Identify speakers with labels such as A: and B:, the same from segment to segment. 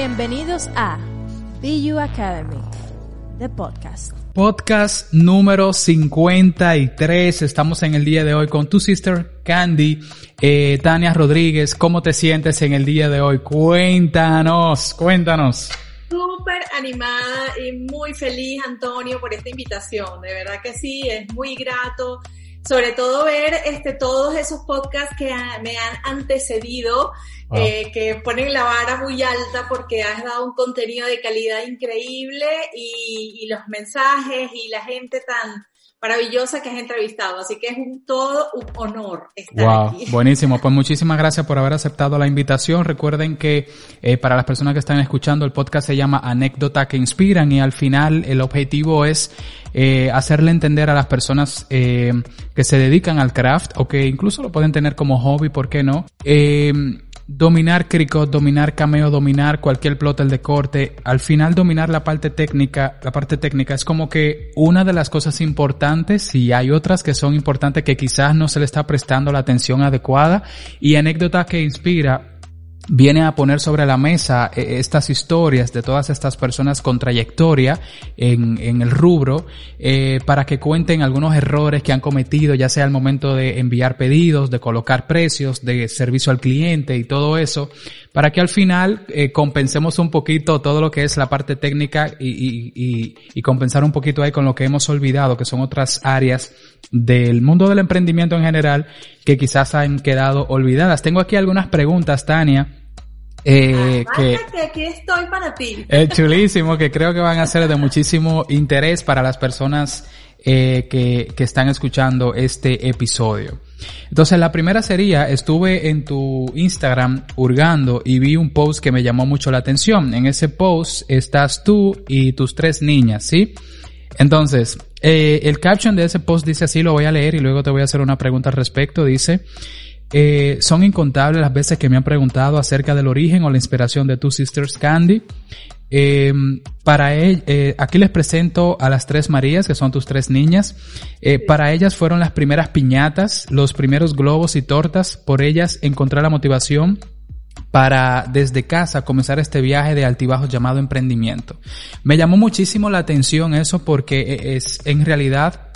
A: Bienvenidos a BU Academy, the podcast.
B: Podcast número 53. Estamos en el día de hoy con tu sister Candy, eh, Tania Rodríguez. ¿Cómo te sientes en el día de hoy? Cuéntanos, cuéntanos.
C: Súper animada y muy feliz, Antonio, por esta invitación. De verdad que sí, es muy grato sobre todo ver este, todos esos podcasts que me han antecedido, eh, que ponen la vara muy alta porque has dado un contenido de calidad increíble y, y los mensajes y la gente tan maravillosa que has entrevistado. Así que es un todo un honor estar
B: wow,
C: aquí.
B: Buenísimo. Pues muchísimas gracias por haber aceptado la invitación. Recuerden que eh, para las personas que están escuchando el podcast se llama Anécdota que Inspiran y al final el objetivo es eh, hacerle entender a las personas eh, que se dedican al craft o que incluso lo pueden tener como hobby, ¿por qué no? Eh, dominar Cricut, dominar Cameo, dominar cualquier plotter de corte, al final dominar la parte técnica, la parte técnica es como que una de las cosas importantes y hay otras que son importantes que quizás no se le está prestando la atención adecuada y anécdota que inspira viene a poner sobre la mesa eh, estas historias de todas estas personas con trayectoria en, el rubro eh, para que cuenten algunos errores que han cometido, ya sea al momento de enviar pedidos, de colocar precios, de servicio al cliente y todo eso, para que al final eh, compensemos un poquito todo lo que es la parte técnica y, y, y, y compensar un poquito ahí con lo que hemos olvidado, que son otras áreas del mundo del emprendimiento en general que quizás han quedado olvidadas. Tengo aquí algunas preguntas, Tania.
C: Eh, que, que, aquí estoy para ti.
B: Es chulísimo, que creo que van a ser de muchísimo interés para las personas eh, que, que están escuchando este episodio. Entonces la primera sería, estuve en tu Instagram hurgando y vi un post que me llamó mucho la atención. En ese post estás tú y tus tres niñas, ¿sí? Entonces, eh, el caption de ese post dice así, lo voy a leer y luego te voy a hacer una pregunta al respecto. Dice, eh, son incontables las veces que me han preguntado acerca del origen o la inspiración de Two Sisters Candy. Eh, para él, eh, aquí les presento a las tres Marías, que son tus tres niñas. Para ellas fueron las primeras piñatas, los primeros globos y tortas. Por ellas encontré la motivación para desde casa comenzar este viaje de altibajos llamado emprendimiento. Me llamó muchísimo la atención eso porque es en realidad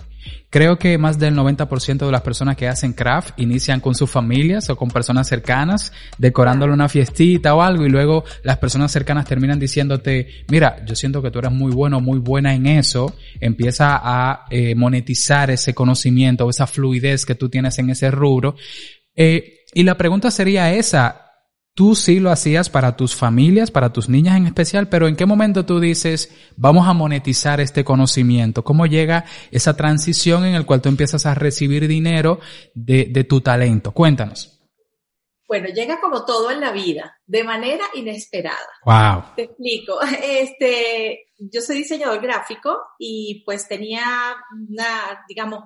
B: Creo que más del 90% de las personas que hacen craft inician con sus familias o con personas cercanas, decorándole una fiestita o algo y luego las personas cercanas terminan diciéndote, mira, yo siento que tú eres muy bueno, muy buena en eso, empieza a eh, monetizar ese conocimiento o esa fluidez que tú tienes en ese rubro. Eh, y la pregunta sería esa, Tú sí lo hacías para tus familias, para tus niñas en especial, pero ¿en qué momento tú dices, vamos a monetizar este conocimiento? ¿Cómo llega esa transición en el cual tú empiezas a recibir dinero de, de tu talento? Cuéntanos.
C: Bueno, llega como todo en la vida, de manera inesperada.
B: Wow.
C: Te explico. Este, yo soy diseñador gráfico y pues tenía una, digamos,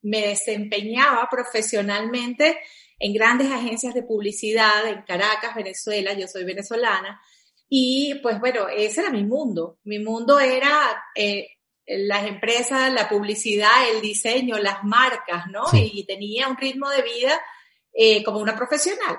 C: me desempeñaba profesionalmente en grandes agencias de publicidad en Caracas, Venezuela, yo soy venezolana, y pues bueno, ese era mi mundo. Mi mundo era eh, las empresas, la publicidad, el diseño, las marcas, ¿no? Sí. Y tenía un ritmo de vida eh, como una profesional.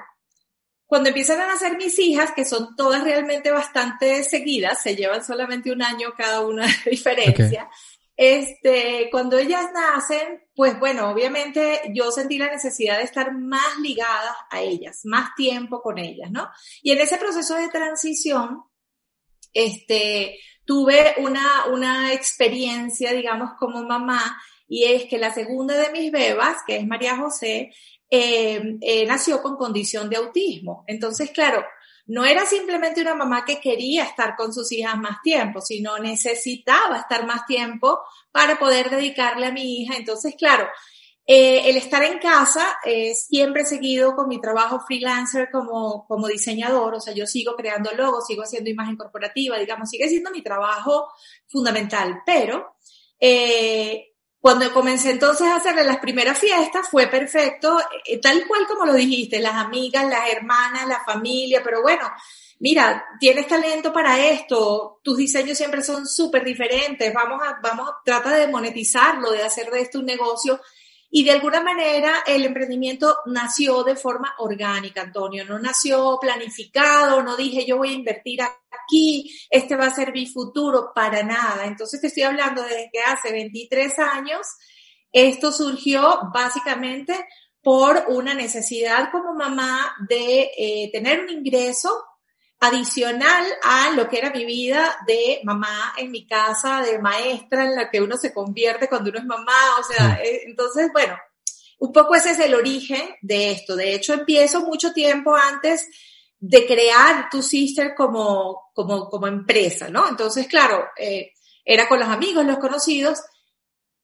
C: Cuando empiezan a nacer mis hijas, que son todas realmente bastante seguidas, se llevan solamente un año cada una de diferencia, okay este, cuando ellas nacen, pues bueno, obviamente yo sentí la necesidad de estar más ligada a ellas, más tiempo con ellas, ¿no? Y en ese proceso de transición, este, tuve una, una experiencia, digamos, como mamá, y es que la segunda de mis bebas, que es María José, eh, eh, nació con condición de autismo. Entonces, claro, no era simplemente una mamá que quería estar con sus hijas más tiempo, sino necesitaba estar más tiempo para poder dedicarle a mi hija. Entonces, claro, eh, el estar en casa, eh, siempre seguido con mi trabajo freelancer como, como diseñador, o sea, yo sigo creando logos, sigo haciendo imagen corporativa, digamos, sigue siendo mi trabajo fundamental, pero eh, cuando comencé entonces a hacerle las primeras fiestas fue perfecto, eh, tal cual como lo dijiste, las amigas, las hermanas, la familia, pero bueno, mira, tienes talento para esto, tus diseños siempre son súper diferentes, vamos a, vamos, trata de monetizarlo, de hacer de esto un negocio. Y de alguna manera el emprendimiento nació de forma orgánica, Antonio, no nació planificado, no dije yo voy a invertir aquí, este va a ser mi futuro, para nada. Entonces te estoy hablando desde que hace 23 años, esto surgió básicamente por una necesidad como mamá de eh, tener un ingreso adicional a lo que era mi vida de mamá en mi casa, de maestra en la que uno se convierte cuando uno es mamá, o sea, eh, entonces, bueno, un poco ese es el origen de esto. De hecho, empiezo mucho tiempo antes de crear Tu Sister como, como, como empresa, ¿no? Entonces, claro, eh, era con los amigos, los conocidos,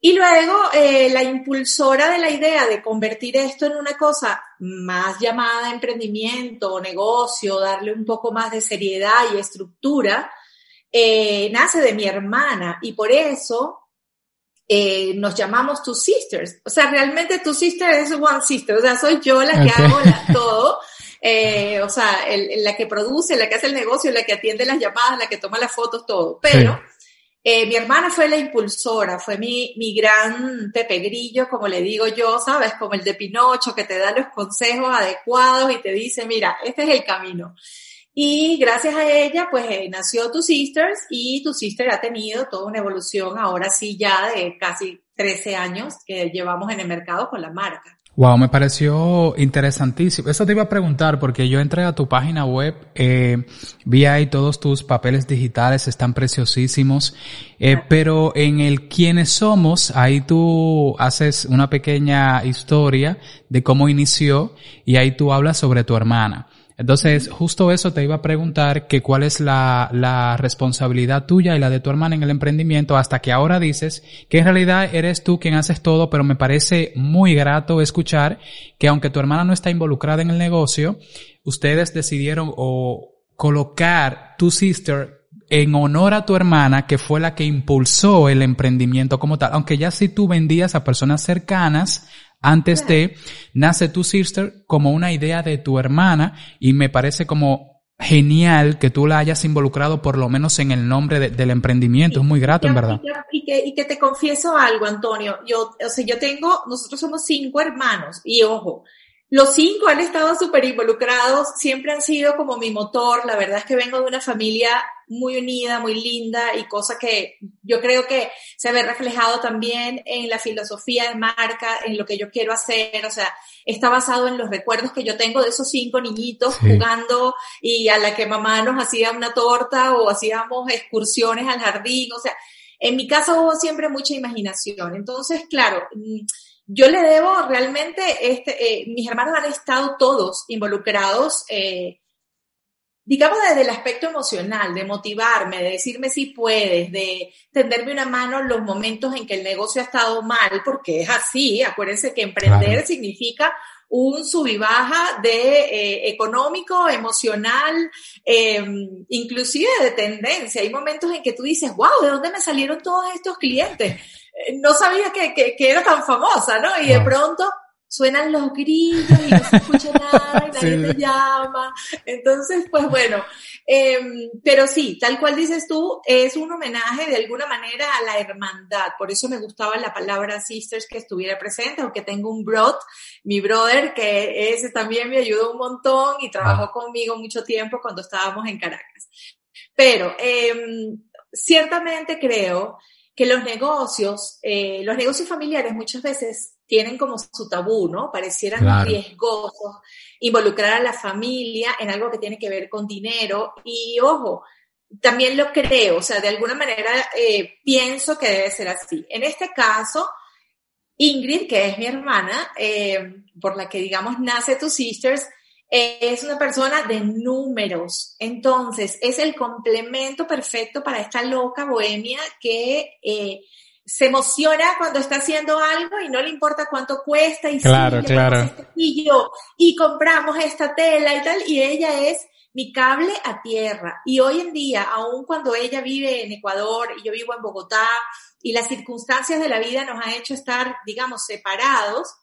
C: y luego eh, la impulsora de la idea de convertir esto en una cosa más llamada emprendimiento o negocio, darle un poco más de seriedad y estructura, eh, nace de mi hermana y por eso eh, nos llamamos Two Sisters. O sea, realmente Two Sisters es One Sister, o sea, soy yo la que hago todo. Eh, o sea, el, la que produce, la que hace el negocio, la que atiende las llamadas, la que toma las fotos, todo. Pero eh, mi hermana fue la impulsora, fue mi, gran Pepe Grillo, como le digo yo, ¿sabes? Como el de Pinocho, que te da los consejos adecuados y te dice, mira, este es el camino. Y gracias a ella, pues eh, nació Tu Sisters y Tu Sister ha tenido toda una evolución ahora sí ya de casi 13 años que llevamos en el mercado con la marca.
B: Wow, me pareció interesantísimo. Eso te iba a preguntar porque yo entré a tu página web, eh, vi ahí todos tus papeles digitales, están preciosísimos, eh, pero en el quiénes somos, ahí tú haces una pequeña historia de cómo inició y ahí tú hablas sobre tu hermana. Entonces, justo eso te iba a preguntar que cuál es la, la, responsabilidad tuya y la de tu hermana en el emprendimiento hasta que ahora dices que en realidad eres tú quien haces todo, pero me parece muy grato escuchar que aunque tu hermana no está involucrada en el negocio, ustedes decidieron o colocar tu sister en honor a tu hermana, que fue la que impulsó el emprendimiento como tal, aunque ya si tú vendías a personas cercanas, antes de, nace tu sister como una idea de tu hermana y me parece como genial que tú la hayas involucrado por lo menos en el nombre del emprendimiento. es muy grato, en verdad.
C: Y que, y que te confieso algo, Antonio. Yo, o sea, yo tengo, nosotros somos cinco hermanos y ojo, los cinco han estado súper involucrados, siempre han sido como mi motor. La verdad es que vengo de una familia muy unida, muy linda y cosa que yo creo que se ve reflejado también en la filosofía de marca, en lo que yo quiero hacer. O sea, está basado en los recuerdos que yo tengo de esos cinco niñitos jugando y a la que mamá nos hacía una torta o hacíamos excursiones al jardín. O sea, en mi casa hubo siempre mucha imaginación. Entonces, claro, yo le debo realmente, este, eh, mis hermanos han estado todos involucrados, eh, digamos desde el aspecto emocional, de motivarme, de decirme si puedes, de tenderme una mano en los momentos en que el negocio ha estado mal, porque es así, acuérdense que emprender significa un sub y baja de eh, económico, emocional, eh, inclusive de tendencia. Hay momentos en que tú dices, wow, ¿de dónde me salieron todos estos clientes? No sabía que, que, que, era tan famosa, ¿no? Y de pronto suenan los grillos y no se escucha nada y nadie te llama. Entonces, pues bueno, eh, pero sí, tal cual dices tú, es un homenaje de alguna manera a la hermandad. Por eso me gustaba la palabra sisters que estuviera presente, aunque tengo un brot, mi brother, que ese también me ayudó un montón y trabajó ah. conmigo mucho tiempo cuando estábamos en Caracas. Pero eh, ciertamente creo que los negocios, eh, los negocios familiares muchas veces tienen como su tabú, ¿no? Parecieran riesgosos involucrar a la familia en algo que tiene que ver con dinero. Y ojo, también lo creo, o sea, de alguna manera eh, pienso que debe ser así. En este caso, Ingrid, que es mi hermana, eh, por la que digamos nace Tu Sisters, es una persona de números. Entonces, es el complemento perfecto para esta loca bohemia que eh, se emociona cuando está haciendo algo y no le importa cuánto cuesta y
B: claro, claro.
C: Este y yo, y compramos esta tela y tal, y ella es mi cable a tierra. Y hoy en día, aun cuando ella vive en Ecuador y yo vivo en Bogotá, y las circunstancias de la vida nos han hecho estar, digamos, separados,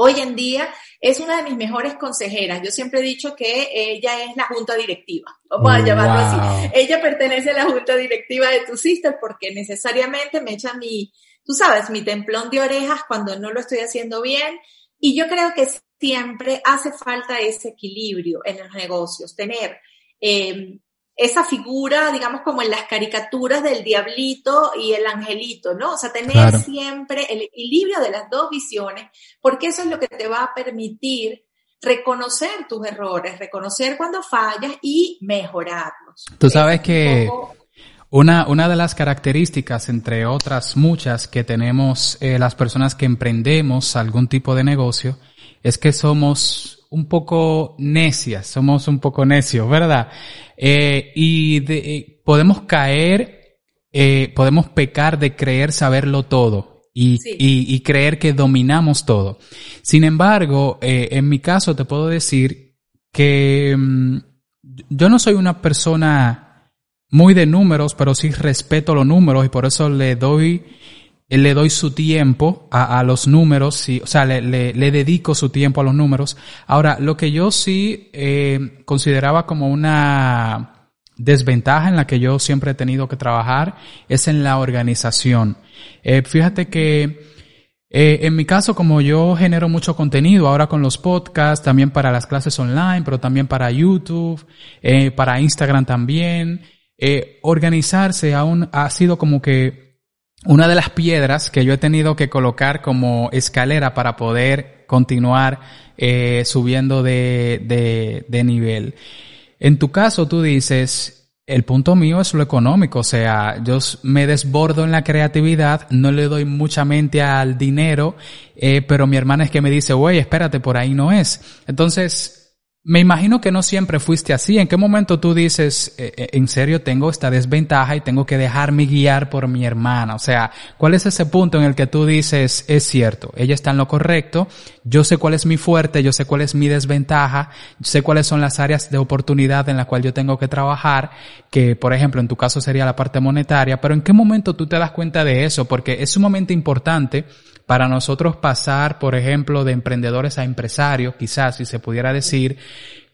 C: hoy en día es una de mis mejores consejeras. Yo siempre he dicho que ella es la junta directiva, vamos a llamarlo así. Ella pertenece a la junta directiva de tu sister porque necesariamente me echa mi, tú sabes, mi templón de orejas cuando no lo estoy haciendo bien. Y yo creo que siempre hace falta ese equilibrio en los negocios, tener eh, esa figura, digamos, como en las caricaturas del diablito y el angelito, ¿no? O sea, tener siempre el equilibrio de las dos visiones, porque eso es lo que te va a permitir reconocer tus errores, reconocer cuando fallas y mejorarlos.
B: Tú sabes que una, una de las características, entre otras muchas, que tenemos eh, las personas que emprendemos algún tipo de negocio, es que somos un poco necias, somos un poco necios, ¿verdad? Eh, y de, eh, podemos caer, eh, podemos pecar de creer saberlo todo y, y, y creer que dominamos todo. Sin embargo, eh, en mi caso te puedo decir que mm, yo no soy una persona muy de números, pero sí respeto los números y por eso le doy le doy su tiempo a, a los números, o sea, le, dedico su tiempo a los números. Ahora, lo que yo sí eh, consideraba como una desventaja en la que yo siempre he tenido que trabajar es en la organización. Eh, fíjate que eh, en mi caso, como yo genero mucho contenido ahora con los podcasts, también para las clases online, pero también para YouTube, para Instagram también, organizarse aún ha sido como que una de las piedras que yo he tenido que colocar como escalera para poder continuar eh, subiendo de, de, de nivel. En tu caso, tú dices, el punto mío es lo económico, o sea, yo me desbordo en la creatividad, no le doy mucha mente al dinero, eh, pero mi hermana es que me dice, güey, espérate, por ahí no es. Entonces, me imagino que no siempre fuiste así. ¿En qué momento tú dices, eh, eh, en serio, tengo esta desventaja y tengo que dejarme guiar por mi hermana? O sea, ¿cuál es ese punto en el que tú dices, es cierto, ella está en lo correcto, yo sé cuál es mi fuerte, yo sé cuál es mi desventaja, sé cuáles son las áreas de oportunidad en las cuales yo tengo que trabajar, que por ejemplo en tu caso sería la parte monetaria, pero ¿en qué momento tú te das cuenta de eso? Porque es sumamente importante para nosotros pasar, por ejemplo, de emprendedores a empresarios, quizás si se pudiera decir,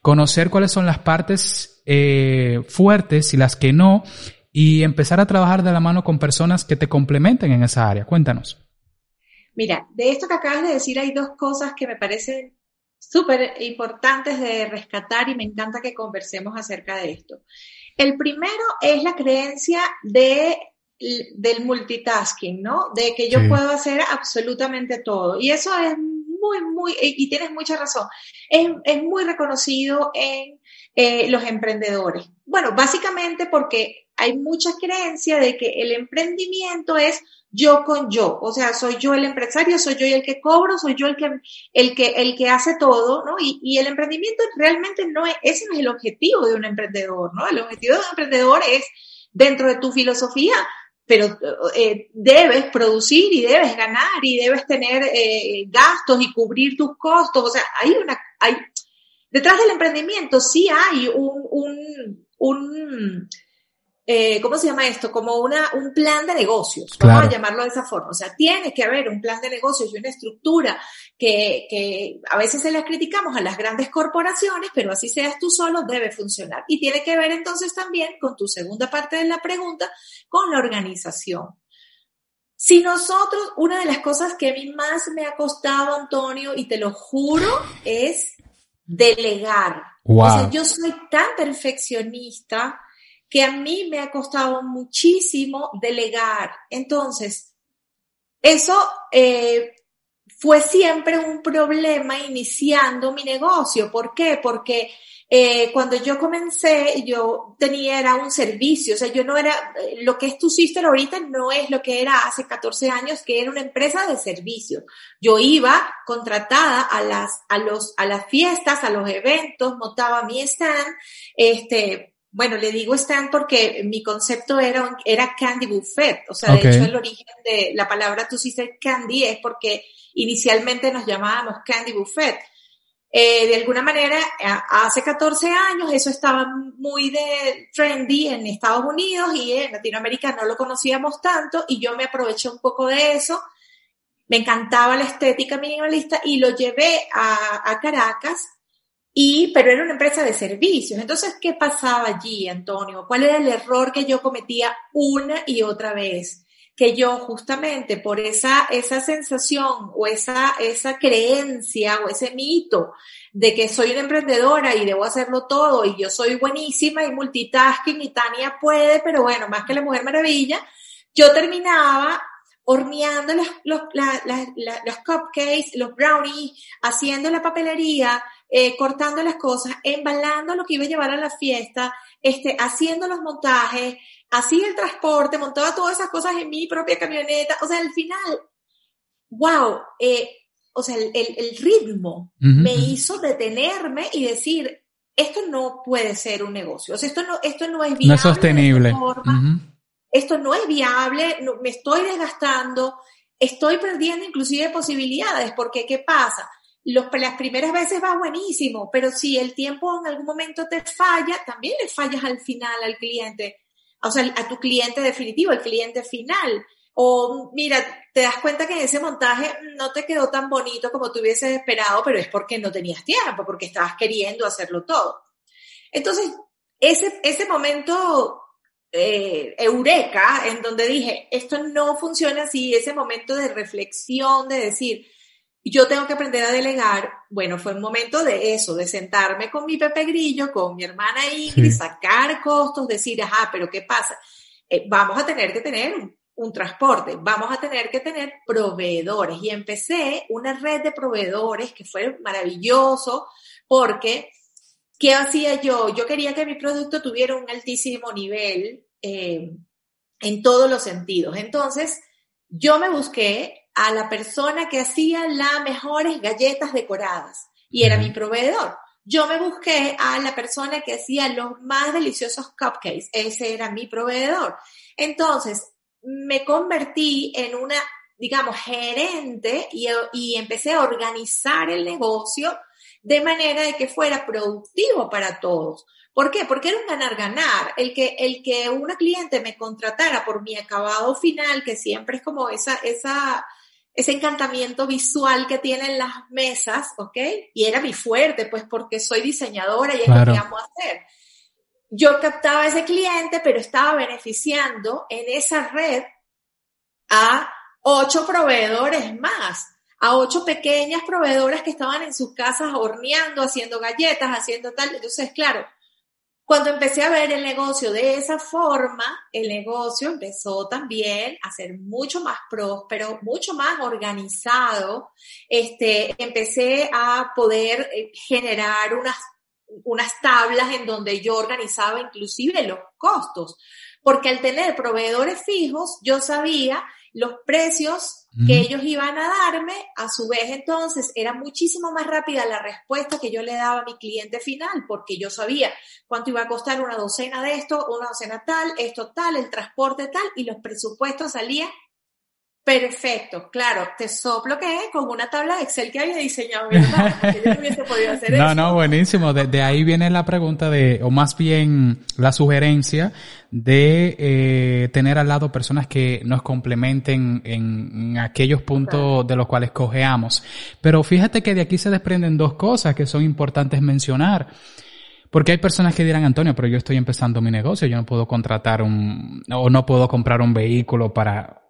B: conocer cuáles son las partes eh, fuertes y las que no, y empezar a trabajar de la mano con personas que te complementen en esa área. Cuéntanos.
C: Mira, de esto que acabas de decir hay dos cosas que me parecen súper importantes de rescatar y me encanta que conversemos acerca de esto. El primero es la creencia de del multitasking, ¿no? De que yo puedo hacer absolutamente todo. Y eso es muy, muy, y tienes mucha razón, es, es muy reconocido en eh, los emprendedores. Bueno, básicamente porque hay mucha creencia de que el emprendimiento es yo con yo, o sea, soy yo el empresario, soy yo el que cobro, soy yo el que, el que, el que hace todo, ¿no? Y, y el emprendimiento realmente no es, ese no es el objetivo de un emprendedor, ¿no? El objetivo de un emprendedor es, dentro de tu filosofía, pero eh, debes producir y debes ganar y debes tener eh, gastos y cubrir tus costos. O sea, hay una, hay, detrás del emprendimiento sí hay un, un, un eh, ¿cómo se llama esto? Como una, un plan de negocios, vamos a llamarlo de esa forma. O sea, tiene que haber un plan de negocios y una estructura que, que a veces se las criticamos a las grandes corporaciones, pero así seas tú solo, debe funcionar. Y tiene que ver entonces también con tu segunda parte de la pregunta, con la organización. Si nosotros, una de las cosas que a mí más me ha costado, Antonio, y te lo juro, es delegar. O sea, yo soy tan perfeccionista que a mí me ha costado muchísimo delegar. Entonces, eso eh, fue siempre un problema iniciando mi negocio. ¿Por qué? Porque eh, cuando yo comencé, yo tenía, era un servicio, o sea, yo no era, lo que es tu sister ahorita no es lo que era hace 14 años, que era una empresa de servicio. Yo iba contratada a las, a los, a las fiestas, a los eventos, montaba mi stand, este, bueno, le digo stand porque mi concepto era, era candy buffet. O sea, de hecho, el origen de la palabra tú hiciste candy es porque inicialmente nos llamábamos candy buffet. Eh, de alguna manera, hace 14 años eso estaba muy de trendy en Estados Unidos y en Latinoamérica no lo conocíamos tanto y yo me aproveché un poco de eso. Me encantaba la estética minimalista y lo llevé a, a Caracas y, pero era una empresa de servicios. Entonces, ¿qué pasaba allí, Antonio? ¿Cuál era el error que yo cometía una y otra vez? que yo justamente por esa, esa sensación o esa, esa creencia o ese mito de que soy una emprendedora y debo hacerlo todo y yo soy buenísima y multitasking y Tania puede, pero bueno, más que la Mujer Maravilla, yo terminaba horneando los, los, los cupcakes, los brownies, haciendo la papelería, eh, cortando las cosas, embalando lo que iba a llevar a la fiesta, este, haciendo los montajes, hacía el transporte, montaba todas esas cosas en mi propia camioneta. O sea, al final, wow, eh, o sea, el, el, ritmo me hizo detenerme y decir, esto no puede ser un negocio. O sea, esto no, esto no es viable.
B: No es sostenible.
C: Esto no es viable, me estoy desgastando, estoy perdiendo inclusive posibilidades, porque ¿qué pasa? Los, las primeras veces va buenísimo, pero si el tiempo en algún momento te falla, también le fallas al final al cliente o sea, a tu cliente definitivo, el cliente final. O mira, te das cuenta que en ese montaje no te quedó tan bonito como tú hubieses esperado, pero es porque no tenías tiempo, porque estabas queriendo hacerlo todo. Entonces, ese, ese momento eh, eureka en donde dije, esto no funciona así, ese momento de reflexión, de decir, yo tengo que aprender a delegar. Bueno, fue un momento de eso, de sentarme con mi Pepe Grillo, con mi hermana Ingrid, sacar costos, decir, ajá, pero ¿qué pasa? Eh, vamos a tener que tener un, transporte, vamos a tener que tener proveedores. Y empecé una red de proveedores que fue maravilloso porque, ¿qué hacía yo? Yo quería que mi producto tuviera un altísimo nivel eh, en todos los sentidos. Entonces, yo me busqué a la persona que hacía las mejores galletas decoradas y era mi proveedor. Yo me busqué a la persona que hacía los más deliciosos cupcakes, ese era mi proveedor. Entonces, me convertí en una, digamos, gerente y, y empecé a organizar el negocio de manera de que fuera productivo para todos. ¿Por qué? Porque era un ganar-ganar. El que, el que una cliente me contratara por mi acabado final, que siempre es como esa, esa, ese encantamiento visual que tienen las mesas, ¿ok? Y era mi fuerte, pues porque soy diseñadora y es lo que amo hacer. Yo captaba a ese cliente, pero estaba beneficiando en esa red a ocho proveedores más, a ocho pequeñas proveedoras que estaban en sus casas horneando, haciendo galletas, haciendo tal. Entonces, claro, cuando empecé a ver el negocio de esa forma, el negocio empezó también a ser mucho más próspero, mucho más organizado. Este, empecé a poder eh, generar unas, unas tablas en donde yo organizaba inclusive los costos, porque al tener proveedores fijos, yo sabía los precios que ellos iban a darme, a su vez entonces era muchísimo más rápida la respuesta que yo le daba a mi cliente final, porque yo sabía cuánto iba a costar una docena de esto, una docena tal, esto tal, el transporte tal, y los presupuestos salían Perfecto, claro, te soplo que con una tabla de Excel que había diseñado mi no hubiese podido hacer
B: No, no, buenísimo. De, ahí viene la pregunta de, o más bien la sugerencia de eh, tener al lado personas que nos complementen en, aquellos puntos de los cuales cojeamos. Pero fíjate que de aquí se desprenden dos cosas que son importantes mencionar. Porque hay personas que dirán, Antonio, pero yo estoy empezando mi negocio, yo no puedo contratar un, o no puedo comprar un vehículo para,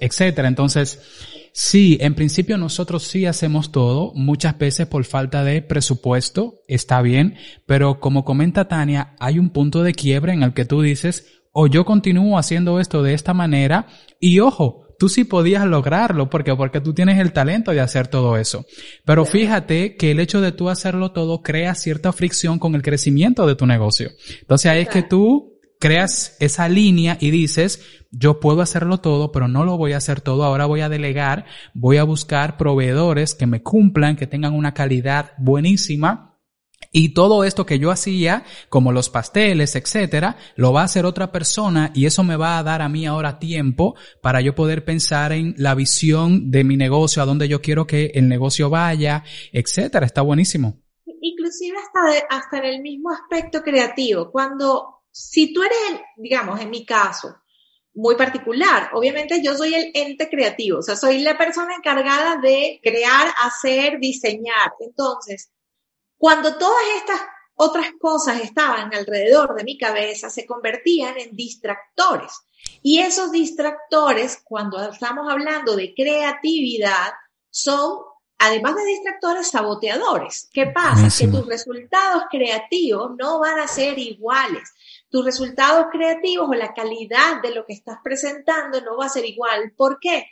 B: etcétera. Entonces, sí, en principio nosotros sí hacemos todo, muchas veces por falta de presupuesto, está bien, pero como comenta Tania, hay un punto de quiebre en el que tú dices, o yo continúo haciendo esto de esta manera, y ojo, tú sí podías lograrlo, porque porque tú tienes el talento de hacer todo eso. Pero fíjate que el hecho de tú hacerlo todo crea cierta fricción con el crecimiento de tu negocio. Entonces ahí es que tú creas esa línea y dices, yo puedo hacerlo todo, pero no lo voy a hacer todo, ahora voy a delegar, voy a buscar proveedores que me cumplan, que tengan una calidad buenísima y todo esto que yo hacía, como los pasteles, etcétera, lo va a hacer otra persona y eso me va a dar a mí ahora tiempo para yo poder pensar en la visión de mi negocio, a dónde yo quiero que el negocio vaya, etcétera. Está buenísimo.
C: Inclusive hasta, hasta en el mismo aspecto creativo. Cuando, si tú eres, digamos, en mi caso, muy particular. Obviamente yo soy el ente creativo, o sea, soy la persona encargada de crear, hacer, diseñar. Entonces, cuando todas estas otras cosas estaban alrededor de mi cabeza, se convertían en distractores. Y esos distractores, cuando estamos hablando de creatividad, son, además de distractores, saboteadores. ¿Qué pasa? Que tus resultados creativos no van a ser iguales. Tus resultados creativos o la calidad de lo que estás presentando no va a ser igual. ¿Por qué?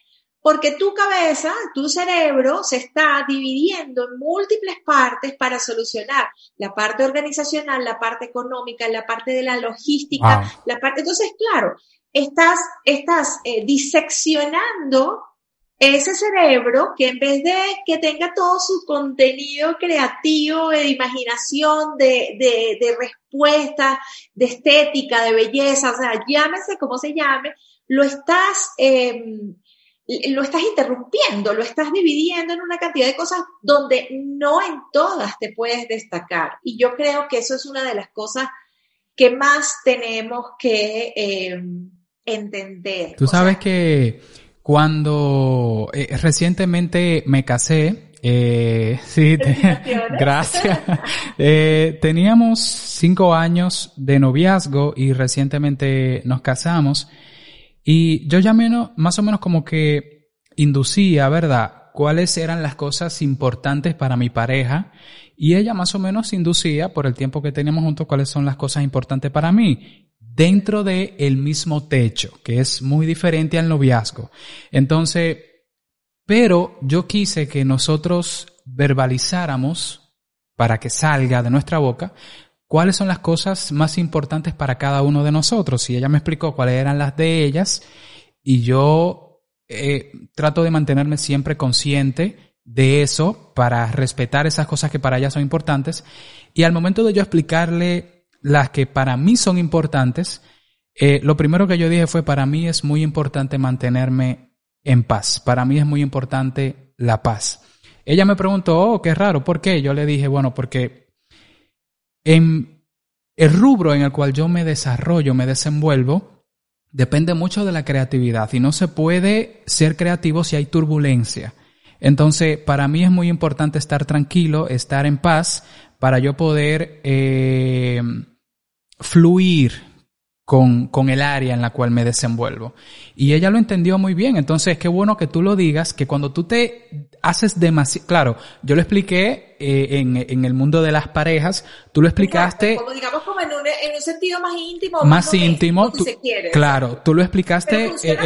C: Porque tu cabeza, tu cerebro se está dividiendo en múltiples partes para solucionar la parte organizacional, la parte económica, la parte de la logística, la parte, entonces, claro, estás, estás eh, diseccionando ese cerebro que en vez de que tenga todo su contenido creativo, de imaginación, de, de, de respuesta, de estética, de belleza, o sea, llámese como se llame, lo estás, eh, lo estás interrumpiendo, lo estás dividiendo en una cantidad de cosas donde no en todas te puedes destacar. Y yo creo que eso es una de las cosas que más tenemos que eh, entender.
B: Tú sabes que cuando eh, recientemente me casé, eh, sí, gracias. Eh, teníamos cinco años de noviazgo y recientemente nos casamos. Y yo ya más o menos como que inducía, ¿verdad? Cuáles eran las cosas importantes para mi pareja. Y ella más o menos inducía, por el tiempo que teníamos juntos, cuáles son las cosas importantes para mí dentro de el mismo techo, que es muy diferente al noviazgo. Entonces, pero yo quise que nosotros verbalizáramos para que salga de nuestra boca cuáles son las cosas más importantes para cada uno de nosotros. Y ella me explicó cuáles eran las de ellas y yo eh, trato de mantenerme siempre consciente de eso para respetar esas cosas que para ella son importantes. Y al momento de yo explicarle las que para mí son importantes, eh, lo primero que yo dije fue, para mí es muy importante mantenerme en paz. Para mí es muy importante la paz. Ella me preguntó, oh, qué raro, ¿por qué? Yo le dije, bueno, porque en el rubro en el cual yo me desarrollo, me desenvuelvo, depende mucho de la creatividad y no se puede ser creativo si hay turbulencia. Entonces, para mí es muy importante estar tranquilo, estar en paz, para yo poder eh, fluir con, con, el área en la cual me desenvuelvo. Y ella lo entendió muy bien. Entonces, qué bueno que tú lo digas, que cuando tú te haces demasiado, claro, yo lo expliqué eh, en, en, el mundo de las parejas, tú lo explicaste.
C: como digamos como en un, en un, sentido más íntimo.
B: Más, íntimo. Tú, si quiere, claro, tú lo explicaste. Eh,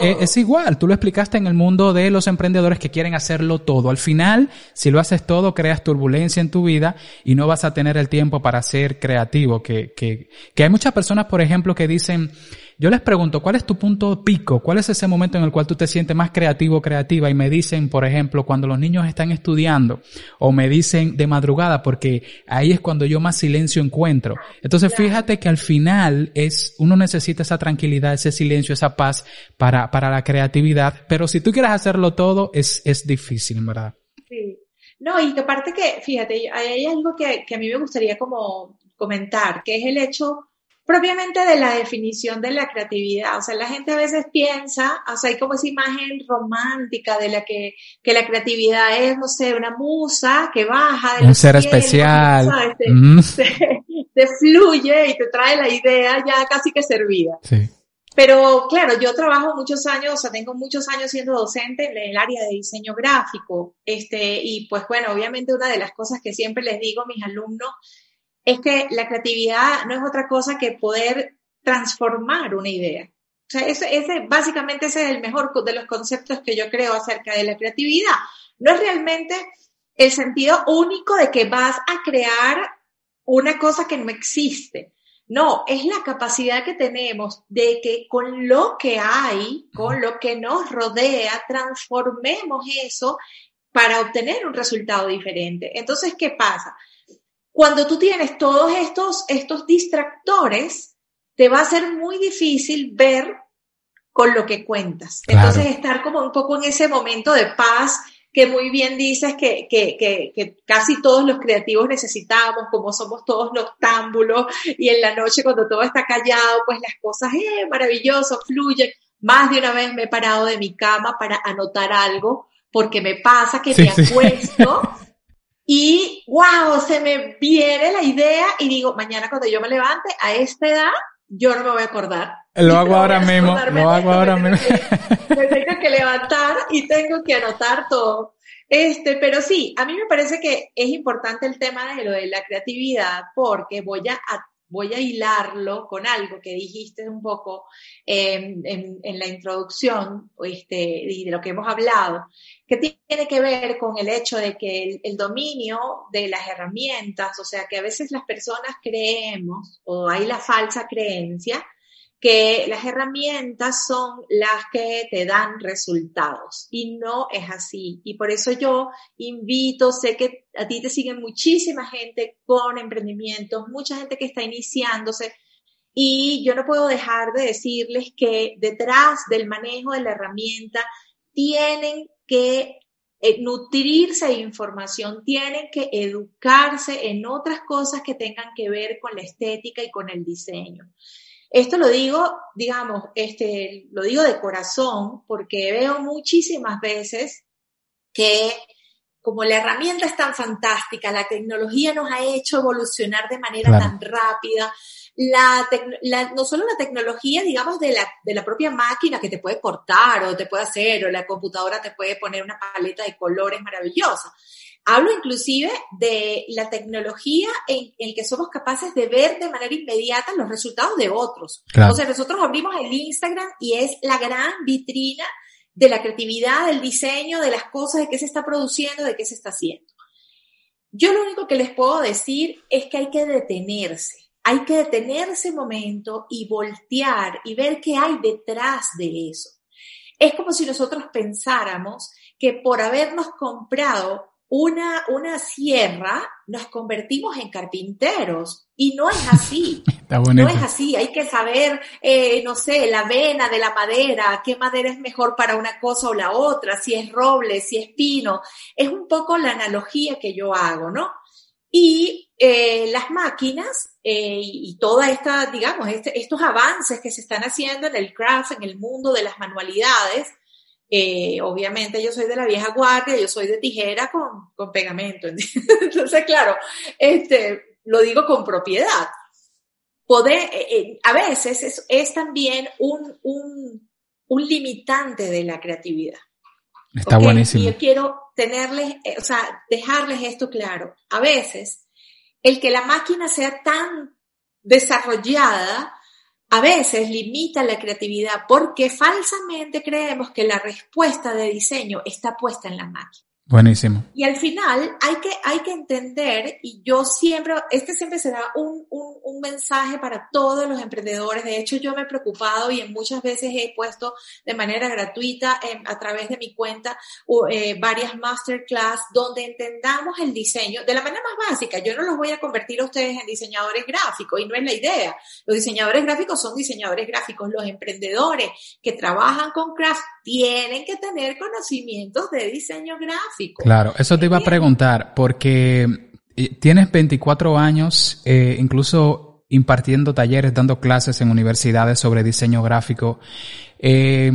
B: eh, es igual, tú lo explicaste en el mundo de los emprendedores que quieren hacerlo todo. Al final, si lo haces todo, creas turbulencia en tu vida y no vas a tener el tiempo para ser creativo. Que, que, que hay muchas personas, por ejemplo, que dicen, yo les pregunto, ¿cuál es tu punto pico? ¿Cuál es ese momento en el cual tú te sientes más creativo o creativa? Y me dicen, por ejemplo, cuando los niños están estudiando, o me dicen de madrugada, porque ahí es cuando yo más silencio encuentro. Entonces, fíjate que al final es, uno necesita esa tranquilidad, ese silencio, esa paz para, para la creatividad. Pero si tú quieres hacerlo todo, es, es difícil, ¿verdad?
C: Sí. No, y aparte que, fíjate, hay algo que, que a mí me gustaría como comentar, que es el hecho propiamente de la definición de la creatividad. O sea, la gente a veces piensa, o sea, hay como esa imagen romántica de la que, que la creatividad es, no sé, una musa que baja
B: de Un ser especial.
C: Te, fluye y te trae la idea ya casi que servida.
B: Sí.
C: Pero claro, yo trabajo muchos años, o sea, tengo muchos años siendo docente en el área de diseño gráfico. Este, y pues bueno, obviamente una de las cosas que siempre les digo a mis alumnos es que la creatividad no es otra cosa que poder transformar una idea. O sea, ese, básicamente ese es el mejor de los conceptos que yo creo acerca de la creatividad. No es realmente el sentido único de que vas a crear una cosa que no existe. No, es la capacidad que tenemos de que con lo que hay, con lo que nos rodea, transformemos eso para obtener un resultado diferente. Entonces, ¿qué pasa? Cuando tú tienes todos estos, estos distractores, te va a ser muy difícil ver con lo que cuentas. Entonces, estar como un poco en ese momento de paz que muy bien dices que, que, que, que, casi todos los creativos necesitamos, como somos todos noctámbulos y en la noche cuando todo está callado, pues las cosas, eh, maravilloso, fluyen. Más de una vez me he parado de mi cama para anotar algo porque me pasa que me acuesto y wow, se me viene la idea y digo, mañana cuando yo me levante a esta edad, yo no me voy a acordar.
B: Lo hago ahora mismo, lo hago ahora mismo.
C: me tengo que levantar y tengo que anotar todo. Este, pero sí, a mí me parece que es importante el tema de lo de la creatividad porque voy a, voy a hilarlo con algo que dijiste un poco en, la introducción este, y de lo que hemos hablado, que tiene que ver con el hecho de que el, dominio de las herramientas, o sea, que a veces las personas creemos o hay la falsa creencia que las herramientas son las que te dan resultados y no es así. Y por eso yo invito, sé que a ti te siguen muchísima gente con emprendimientos, mucha gente que está iniciándose y yo no puedo dejar de decirles que detrás del manejo de la herramienta tienen que eh, nutrirse de información, tienen que educarse en otras cosas que tengan que ver con la estética y con el diseño. Esto lo digo, digamos, este, lo digo de corazón porque veo muchísimas veces que como la herramienta es tan fantástica, la tecnología nos ha hecho evolucionar de manera tan rápida, la, no solo la tecnología, digamos, de la, de la propia máquina que te puede cortar o te puede hacer, o la computadora te puede poner una paleta de colores maravillosa, Hablo inclusive de la tecnología en, en que somos capaces de ver de manera inmediata los resultados de otros. O sea, nosotros abrimos el Instagram y es la gran vitrina de la creatividad, del diseño, de las cosas, de qué se está produciendo, de qué se está haciendo. Yo lo único que les puedo decir es que hay que detenerse. Hay que detenerse un momento y voltear y ver qué hay detrás de eso. Es como si nosotros pensáramos que por habernos comprado una, una sierra, nos convertimos en carpinteros. Y no es así. no es así. Hay que saber, eh, no sé, la vena de la madera, qué madera es mejor para una cosa o la otra, si es roble, si es pino. Es un poco la analogía que yo hago, ¿no? Y eh, las máquinas eh, y toda esta, digamos, este, estos avances que se están haciendo en el craft, en el mundo de las manualidades, eh, obviamente yo soy de la vieja guardia, yo soy de tijera con, con pegamento. Entonces, claro, este, lo digo con propiedad. Poder, eh, eh, a veces es, es también un, un, un, limitante de la creatividad.
B: Está buenísimo.
C: Y yo quiero tenerles, o sea, dejarles esto claro. A veces, el que la máquina sea tan desarrollada a veces limita la creatividad porque falsamente creemos que la respuesta de diseño está puesta en la máquina.
B: Buenísimo.
C: Y al final hay que, hay que entender, y yo siempre, este siempre será un, un, un, mensaje para todos los emprendedores. De hecho, yo me he preocupado y en muchas veces he puesto de manera gratuita a través de mi cuenta eh, varias masterclass donde entendamos el diseño de la manera más básica. Yo no los voy a convertir a ustedes en diseñadores gráficos y no es la idea. Los diseñadores gráficos son diseñadores gráficos. Los emprendedores que trabajan con craft tienen que tener conocimientos de diseño gráfico
B: Claro, eso te iba a preguntar, porque eh, tienes 24 años, eh, incluso impartiendo talleres, dando clases en universidades sobre diseño gráfico. Eh,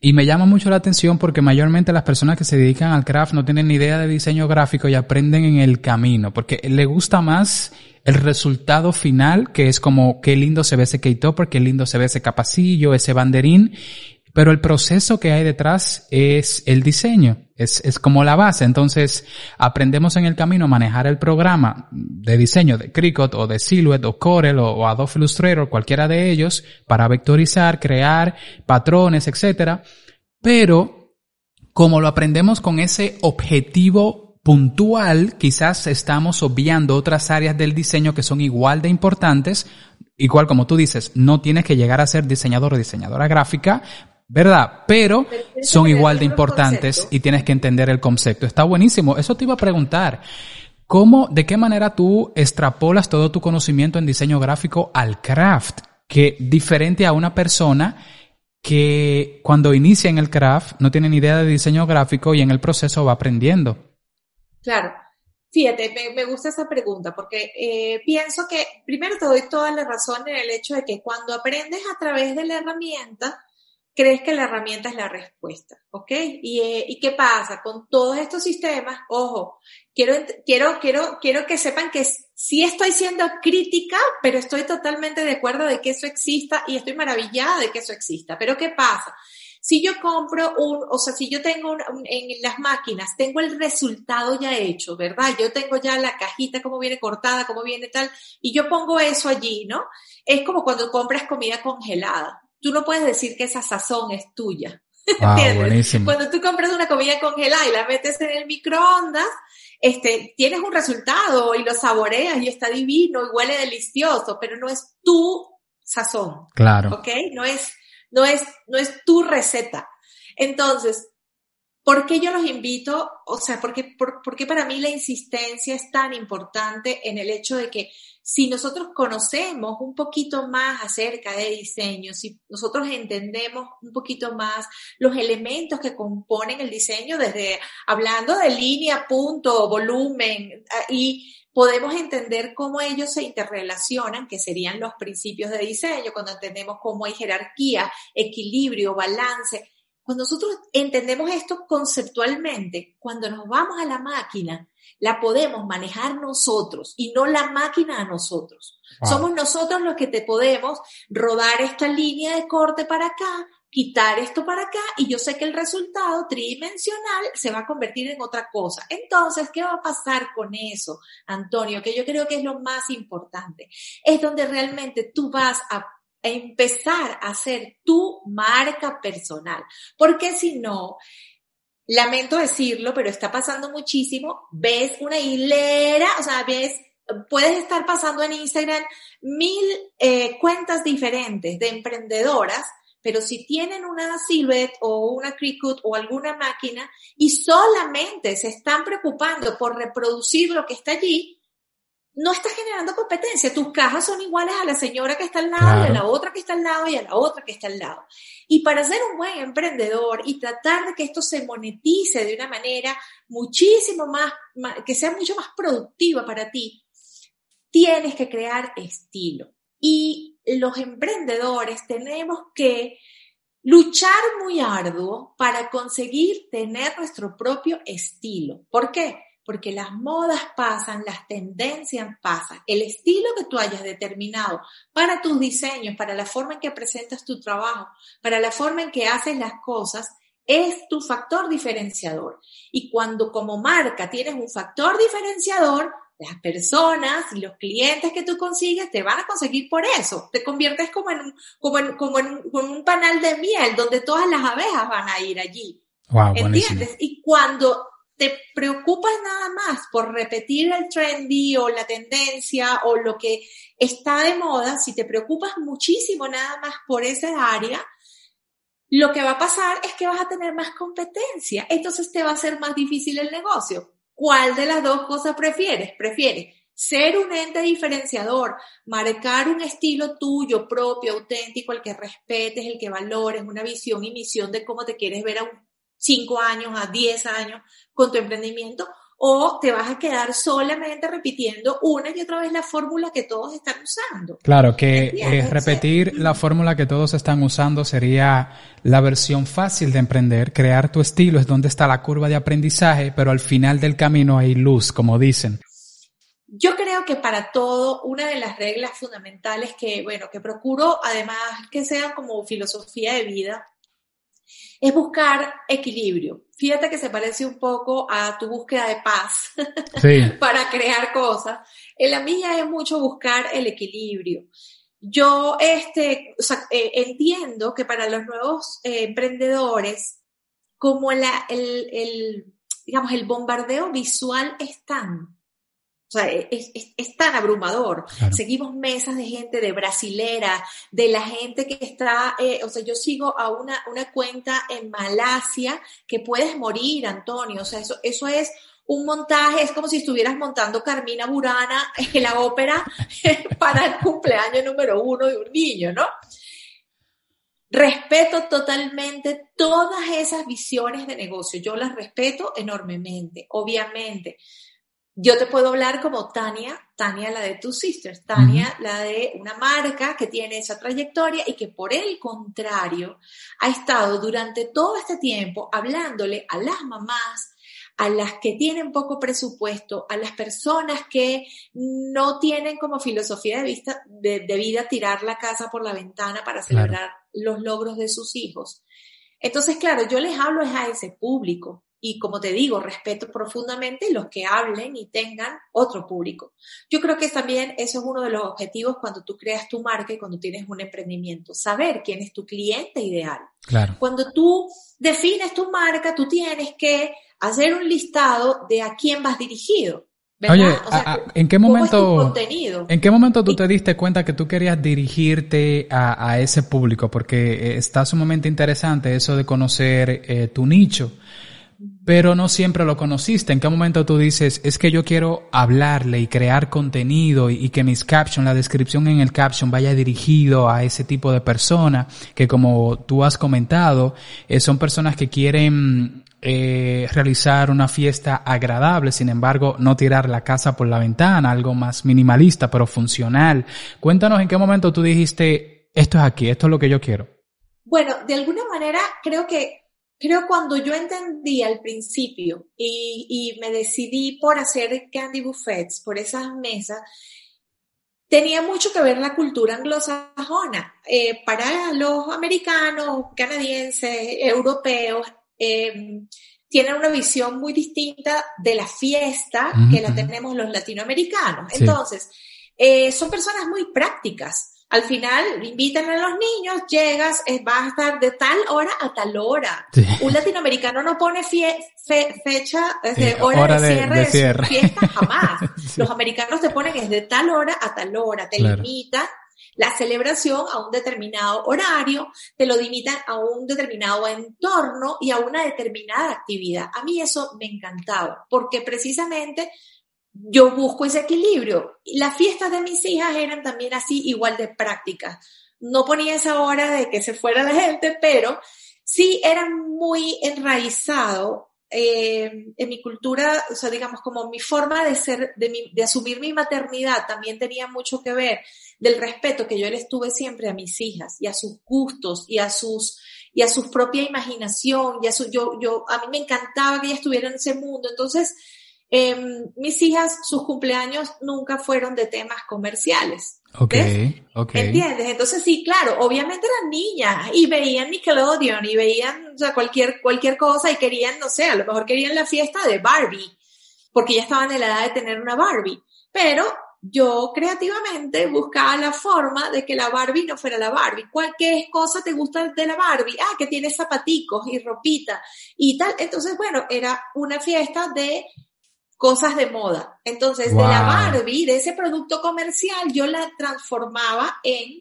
B: y me llama mucho la atención porque mayormente las personas que se dedican al craft no tienen ni idea de diseño gráfico y aprenden en el camino, porque le gusta más el resultado final, que es como qué lindo se ve ese K-topper, qué lindo se ve ese capacillo, ese banderín, pero el proceso que hay detrás es el diseño, es, es como la base. Entonces, aprendemos en el camino a manejar el programa de diseño de Cricut o de Silhouette o Corel o, Adobe Illustrator, cualquiera de ellos, para vectorizar, crear patrones, etcétera. Pero, como lo aprendemos con ese objetivo puntual, quizás estamos obviando otras áreas del diseño que son igual de importantes, igual como tú dices, no tienes que llegar a ser diseñador o diseñadora gráfica ¿verdad? Pero, son igual de importantes y tienes que entender el concepto. Está buenísimo. Eso te iba a preguntar. ¿Cómo, de qué manera tú extrapolas todo tu conocimiento en diseño gráfico al craft? Que diferente a una persona que cuando inicia en el craft no tiene ni idea de diseño gráfico y en el proceso va aprendiendo.
C: Claro. Fíjate, me, gusta esa pregunta porque eh, pienso que primero te doy toda la razón en el hecho de que cuando aprendes a través de la herramienta, crees que la herramienta es la respuesta, ¿ok? ¿Y, eh, ¿y qué pasa? Con todos estos sistemas, ojo, quiero, quiero, quiero, quiero que sepan que sí estoy siendo crítica, pero estoy totalmente de acuerdo de que eso exista y estoy maravillada de que eso exista. Pero ¿qué pasa? Si yo compro un, o sea, si yo tengo en las máquinas, tengo el resultado ya hecho, ¿verdad? Yo tengo ya la cajita, cómo viene cortada, cómo viene tal, y yo pongo eso allí, ¿no? Es como cuando compras comida congelada tú no puedes decir que esa sazón es tuya.
B: Ah.
C: Cuando tú compras una comida congelada y la metes en el microondas, este, tienes un resultado y lo saboreas y está divino y huele delicioso, pero no es tu sazón.
B: Claro.
C: ¿Ok? No es, no es, no es tu receta. Entonces, ¿por qué yo los invito? O sea, porque, por, ¿por qué para mí la insistencia es tan importante en el hecho de que si nosotros conocemos un poquito más acerca de diseño, si nosotros entendemos un poquito más los elementos que componen el diseño, desde hablando de línea, punto, volumen, y podemos entender cómo ellos se interrelacionan, que serían los principios de diseño, cuando entendemos cómo hay jerarquía, equilibrio, balance. Cuando nosotros entendemos esto conceptualmente, cuando nos vamos a la máquina, la podemos manejar nosotros y no la máquina a nosotros. Somos nosotros los que te podemos rodar esta línea de corte para acá, quitar esto para acá y yo sé que el resultado tridimensional se va a convertir en otra cosa. Entonces, ¿qué va a pasar con eso, Antonio? Que yo creo que es lo más importante. Es donde realmente tú vas a empezar a hacer tu marca personal. Porque si no, lamento decirlo, pero está pasando muchísimo, ves una hilera, o sea, ves, puedes estar pasando en Instagram mil eh, cuentas diferentes de emprendedoras, pero si tienen una Silhouette o una Cricut o alguna máquina y solamente se están preocupando por reproducir lo que está allí, no estás generando competencia. Tus cajas son iguales a la señora que está al lado, y a la otra que está al lado y a la otra que está al lado. Y para ser un buen emprendedor y tratar de que esto se monetice de una manera muchísimo más, que sea mucho más productiva para ti, tienes que crear estilo. Y los emprendedores tenemos que luchar muy arduo para conseguir tener nuestro propio estilo. ¿Por qué? Porque las modas pasan, las tendencias pasan, el estilo que tú hayas determinado para tus diseños, para la forma en que presentas tu trabajo, para la forma en que haces las cosas, es tu factor diferenciador. Y cuando como marca tienes un factor diferenciador, las personas y los clientes que tú consigues te van a conseguir por eso. Te conviertes como en un, como en, como en, un panal de miel donde todas las abejas van a ir allí. ¿Entiendes? Y cuando te preocupas nada más por repetir el trendy o la tendencia o lo que está de moda, si te preocupas muchísimo nada más por esa área, lo que va a pasar es que vas a tener más competencia. Entonces te va a ser más difícil el negocio. ¿Cuál de las dos cosas prefieres? Prefieres ser un ente diferenciador, marcar un estilo tuyo, propio, auténtico, el que respetes, el que valores, una visión y misión de cómo te quieres ver a un 5 años, a 10 años con tu emprendimiento, o te vas a quedar solamente repitiendo una y otra vez la fórmula que todos están usando.
B: Claro, que eh, repetir la fórmula que todos están usando sería la versión fácil de emprender. Crear tu estilo es donde está la curva de aprendizaje, pero al final del camino hay luz, como dicen.
C: Yo creo que para todo, una de las reglas fundamentales que, bueno, que procuro además que sean como filosofía de vida, es buscar equilibrio. Fíjate que se parece un poco a tu búsqueda de paz para crear cosas. En la mía es mucho buscar el equilibrio. Yo este, eh, entiendo que para los nuevos eh, emprendedores, como la, el, el, digamos, el bombardeo visual es tan o sea, es, tan abrumador. Seguimos mesas de gente de brasilera, de la gente que está, eh, o sea, yo sigo a una, una cuenta en Malasia que puedes morir, Antonio. O sea, eso, eso es un montaje, es como si estuvieras montando Carmina Burana en la ópera para el cumpleaños número uno de un niño, ¿no? Respeto totalmente todas esas visiones de negocio, yo las respeto enormemente, obviamente yo te puedo hablar como Tania, Tania la de Two Sisters, Tania la de una marca que tiene esa trayectoria y que por el contrario ha estado durante todo este tiempo hablándole a las mamás, a las que tienen poco presupuesto, a las personas que no tienen como filosofía de, vista, de, vida tirar la casa por la ventana para celebrar los logros de sus hijos. Entonces, claro, yo les hablo a ese público y como te digo, respeto profundamente los que hablen y tengan otro público. Yo creo que también eso es uno de los objetivos cuando tú creas tu marca y cuando tienes un emprendimiento, saber quién es tu cliente ideal.
B: Claro.
C: Cuando tú defines tu marca, tú tienes que hacer un listado de a quién vas dirigido.
B: Oye, ¿en qué momento, ¿en qué momento tú te diste cuenta que tú querías dirigirte a, ese público? Porque eh, está sumamente interesante eso de conocer eh, tu nicho pero no siempre lo conociste. ¿En qué momento tú dices, es que yo quiero hablarle y crear contenido y, que mis captions, la descripción en el caption vaya dirigido a ese tipo de persona que como tú has comentado, eh, son personas que quieren eh, realizar una fiesta agradable, sin embargo, no tirar la casa por la ventana, algo más minimalista, pero funcional. Cuéntanos en qué momento tú dijiste, esto es aquí, esto es lo que yo quiero.
C: Bueno, de alguna manera creo que creo cuando yo entendí al principio y, me decidí por hacer candy buffets, por esas mesas, tenía mucho que ver la cultura anglosajona. Eh, para los americanos, canadienses, europeos, em, tienen una visión muy distinta de la fiesta que la tenemos los latinoamericanos. Entonces, eh, son personas muy prácticas. Al final, invitan a los niños, llegas, eh, vas a estar de tal hora a tal hora. Un latinoamericano no pone fecha, hora, de, cierre de, su fiesta, jamás. Los americanos te ponen es de tal hora a tal hora, te limitan la celebración a un determinado horario, te lo limitan a un determinado entorno y a una determinada actividad. A mí eso me encantaba, porque precisamente yo busco ese equilibrio. Las fiestas de mis hijas eran también así, igual de prácticas. No ponía esa hora de que se fuera la gente, pero sí eran muy enraizado eh, en mi cultura, o sea, digamos, como mi forma de ser, de, de asumir mi maternidad también tenía mucho que ver del respeto que yo les tuve siempre a mis hijas y a sus gustos y a sus y a su propia imaginación y a su yo yo a mí me encantaba que ellas estuvieran en ese mundo entonces Em, mis hijas, sus cumpleaños nunca fueron de temas comerciales.
B: Ok, ok.
C: ¿Entiendes? Entonces sí, claro, obviamente eran niñas y veían Nickelodeon y veían o sea, cualquier, cualquier cosa y querían, no sé, a lo mejor querían la fiesta de Barbie, porque ya estaban en la edad de tener una Barbie. Pero yo creativamente buscaba la forma de que la Barbie no fuera la Barbie. Cualquier cosa te gusta de la Barbie. Ah, que tiene zapaticos y ropita y tal. Entonces, bueno, era una fiesta de cosas de moda. Entonces, de la Barbie, de ese producto comercial, yo la transformaba en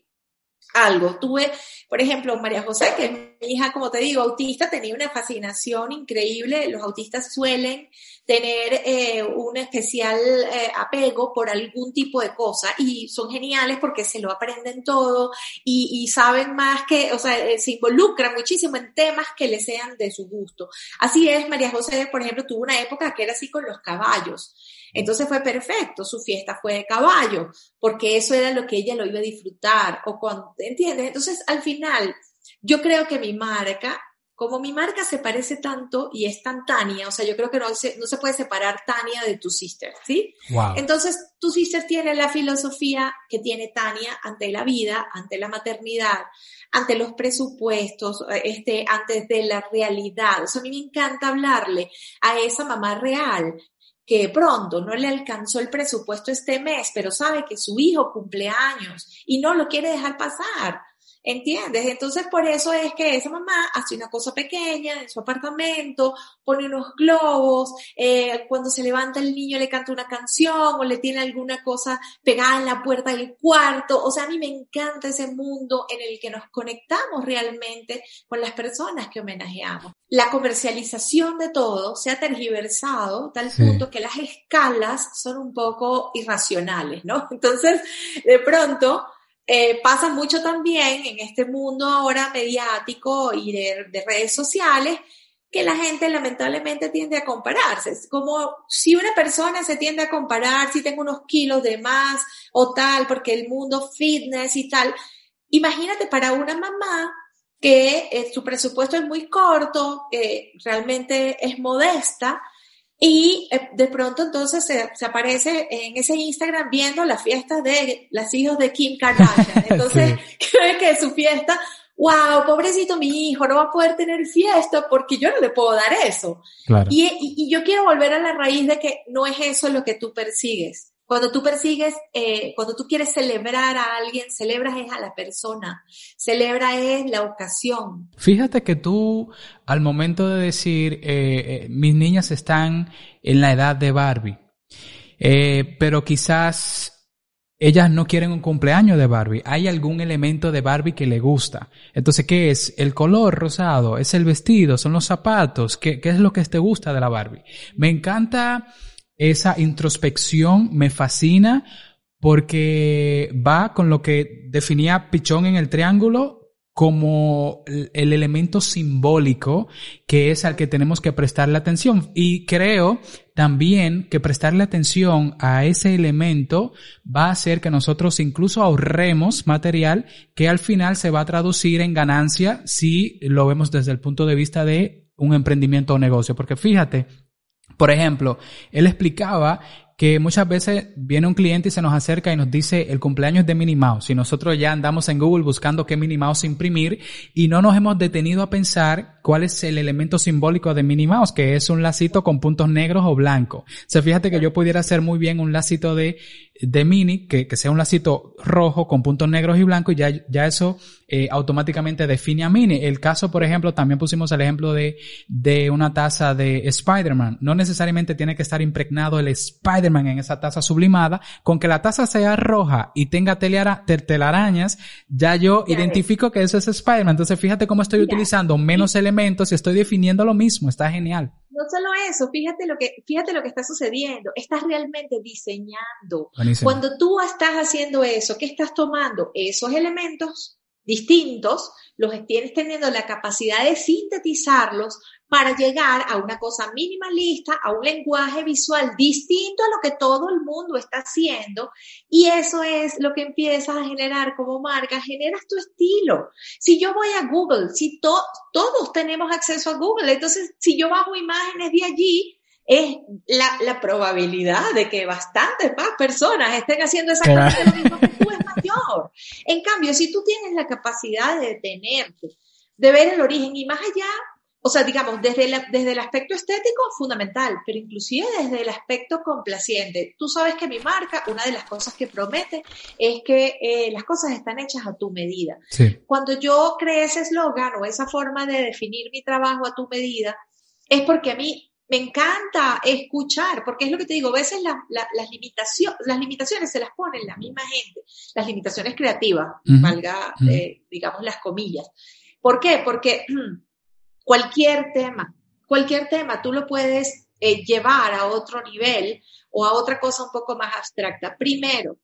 C: algo. Tuve, por ejemplo, María José, que es mi hija, como te digo, autista, tenía una fascinación increíble. Los autistas suelen tener eh, un especial eh, apego por algún tipo de cosa y son geniales porque se lo aprenden todo y, saben más que, o sea, eh, se involucran muchísimo en temas que les sean de su gusto. Así es, María José, por ejemplo, tuvo una época que era así con los caballos. Entonces fue perfecto, su fiesta fue de caballo, porque eso era lo que ella lo iba a disfrutar, o cuando, ¿entiendes? Entonces, al final, yo creo que mi marca como mi marca se parece tanto y es tan Tania, o sea, yo creo que no se, no se puede separar Tania de tu sister, ¿sí? Entonces, tu sister tiene la filosofía que tiene Tania ante la vida, ante la maternidad, ante los presupuestos, este, antes de la realidad. O sea, a mí me encanta hablarle a esa mamá real que pronto no le alcanzó el presupuesto este mes, pero sabe que su hijo cumple años y no lo quiere dejar pasar. ¿Entiendes? Entonces por eso es que esa mamá hace una cosa pequeña en su apartamento, pone unos globos, eh, cuando se levanta el niño le canta una canción o le tiene alguna cosa pegada en la puerta del cuarto. O sea, a mí me encanta ese mundo en el que nos conectamos realmente con las personas que homenajeamos. La comercialización de todo se ha tergiversado tal punto que las escalas son un poco irracionales, ¿no? Entonces, de pronto, eh, pasa mucho también en este mundo ahora mediático y de, redes sociales que la gente lamentablemente tiende a compararse. Como si una persona se tiende a comparar, si tengo unos kilos de más o tal, porque el mundo fitness y tal. Imagínate para una mamá que eh, su presupuesto es muy corto, que realmente es modesta, y eh, de pronto entonces se, aparece en ese Instagram viendo la fiesta de las hijos de Kim Kardashian. Entonces cree que su fiesta, wow, pobrecito mi hijo, no va a poder tener fiesta porque yo no le puedo dar eso. Y, y, yo quiero volver a la raíz de que no es eso lo que tú persigues. Cuando tú persigues, eh, cuando tú quieres celebrar a alguien, celebras es a la persona, celebra es la ocasión.
B: Fíjate que tú, al momento de decir, eh, eh, mis niñas están en la edad de Barbie, pero quizás ellas no quieren un cumpleaños de Barbie. Hay algún elemento de Barbie que le gusta. Entonces, ¿qué es? El color rosado, es el vestido, son los zapatos. ¿Qué, qué es lo que te gusta de la Barbie? Me encanta esa introspección me fascina porque va con lo que definía Pichón en el triángulo como el elemento simbólico que es al que tenemos que prestarle atención. Y creo también que prestarle atención a ese elemento va a hacer que nosotros incluso ahorremos material que al final se va a traducir en ganancia si lo vemos desde el punto de vista de un emprendimiento o negocio. Porque fíjate, por ejemplo, él explicaba que muchas veces viene un cliente y se nos acerca y nos dice el cumpleaños de Minnie Mouse y nosotros ya andamos en Google buscando qué Minnie Mouse imprimir y no nos hemos detenido a pensar cuál es el elemento simbólico de Minnie Mouse, que es un lacito con puntos negros o blancos. Se fíjate que yo pudiera hacer muy bien un lacito de, de Minnie, que, que sea un lacito rojo con puntos negros y blancos y ya, ya eso eh, automáticamente define a Minnie. El caso, por ejemplo, también pusimos el ejemplo de, de una taza de Spider-Man. No necesariamente tiene que estar impregnado el Spider-Man en esa taza sublimada, con que la taza sea roja y tenga telarañas, ya yo identifico que eso es Spider-Man. Entonces fíjate cómo estoy utilizando menos elementos y estoy definiendo lo mismo. Está genial.
C: No solo eso, fíjate lo que, fíjate lo que está sucediendo. Estás realmente diseñando. Cuando tú estás haciendo eso, ¿qué estás tomando? Esos elementos distintos, los tienes teniendo la capacidad de sintetizarlos para llegar a una cosa minimalista, a un lenguaje visual distinto a lo que todo el mundo está haciendo. Y eso es lo que empiezas a generar como marca, generas tu estilo. Si yo voy a Google, si todos tenemos acceso a Google, entonces si yo bajo imágenes de allí, es la, la probabilidad de que bastantes más personas estén haciendo exactamente lo mismo que tú es mayor. En cambio, si tú tienes la capacidad de detenerte, de ver el origen y más allá o sea, digamos, desde, desde el aspecto estético, fundamental, pero inclusive desde el aspecto complaciente. Tú sabes que mi marca, una de las cosas que promete es que eh, las cosas están hechas a tu medida. Cuando yo creé ese eslogan o esa forma de definir mi trabajo a tu medida, es porque a mí me encanta escuchar, porque es lo que te digo, a veces las, limitaciones, las limitaciones se las pone la misma gente, las limitaciones creativas, valga, eh, digamos, las comillas. ¿Por qué? Porque cualquier tema, cualquier tema, tú lo puedes eh, llevar a otro nivel o a otra cosa un poco más abstracta. Primero,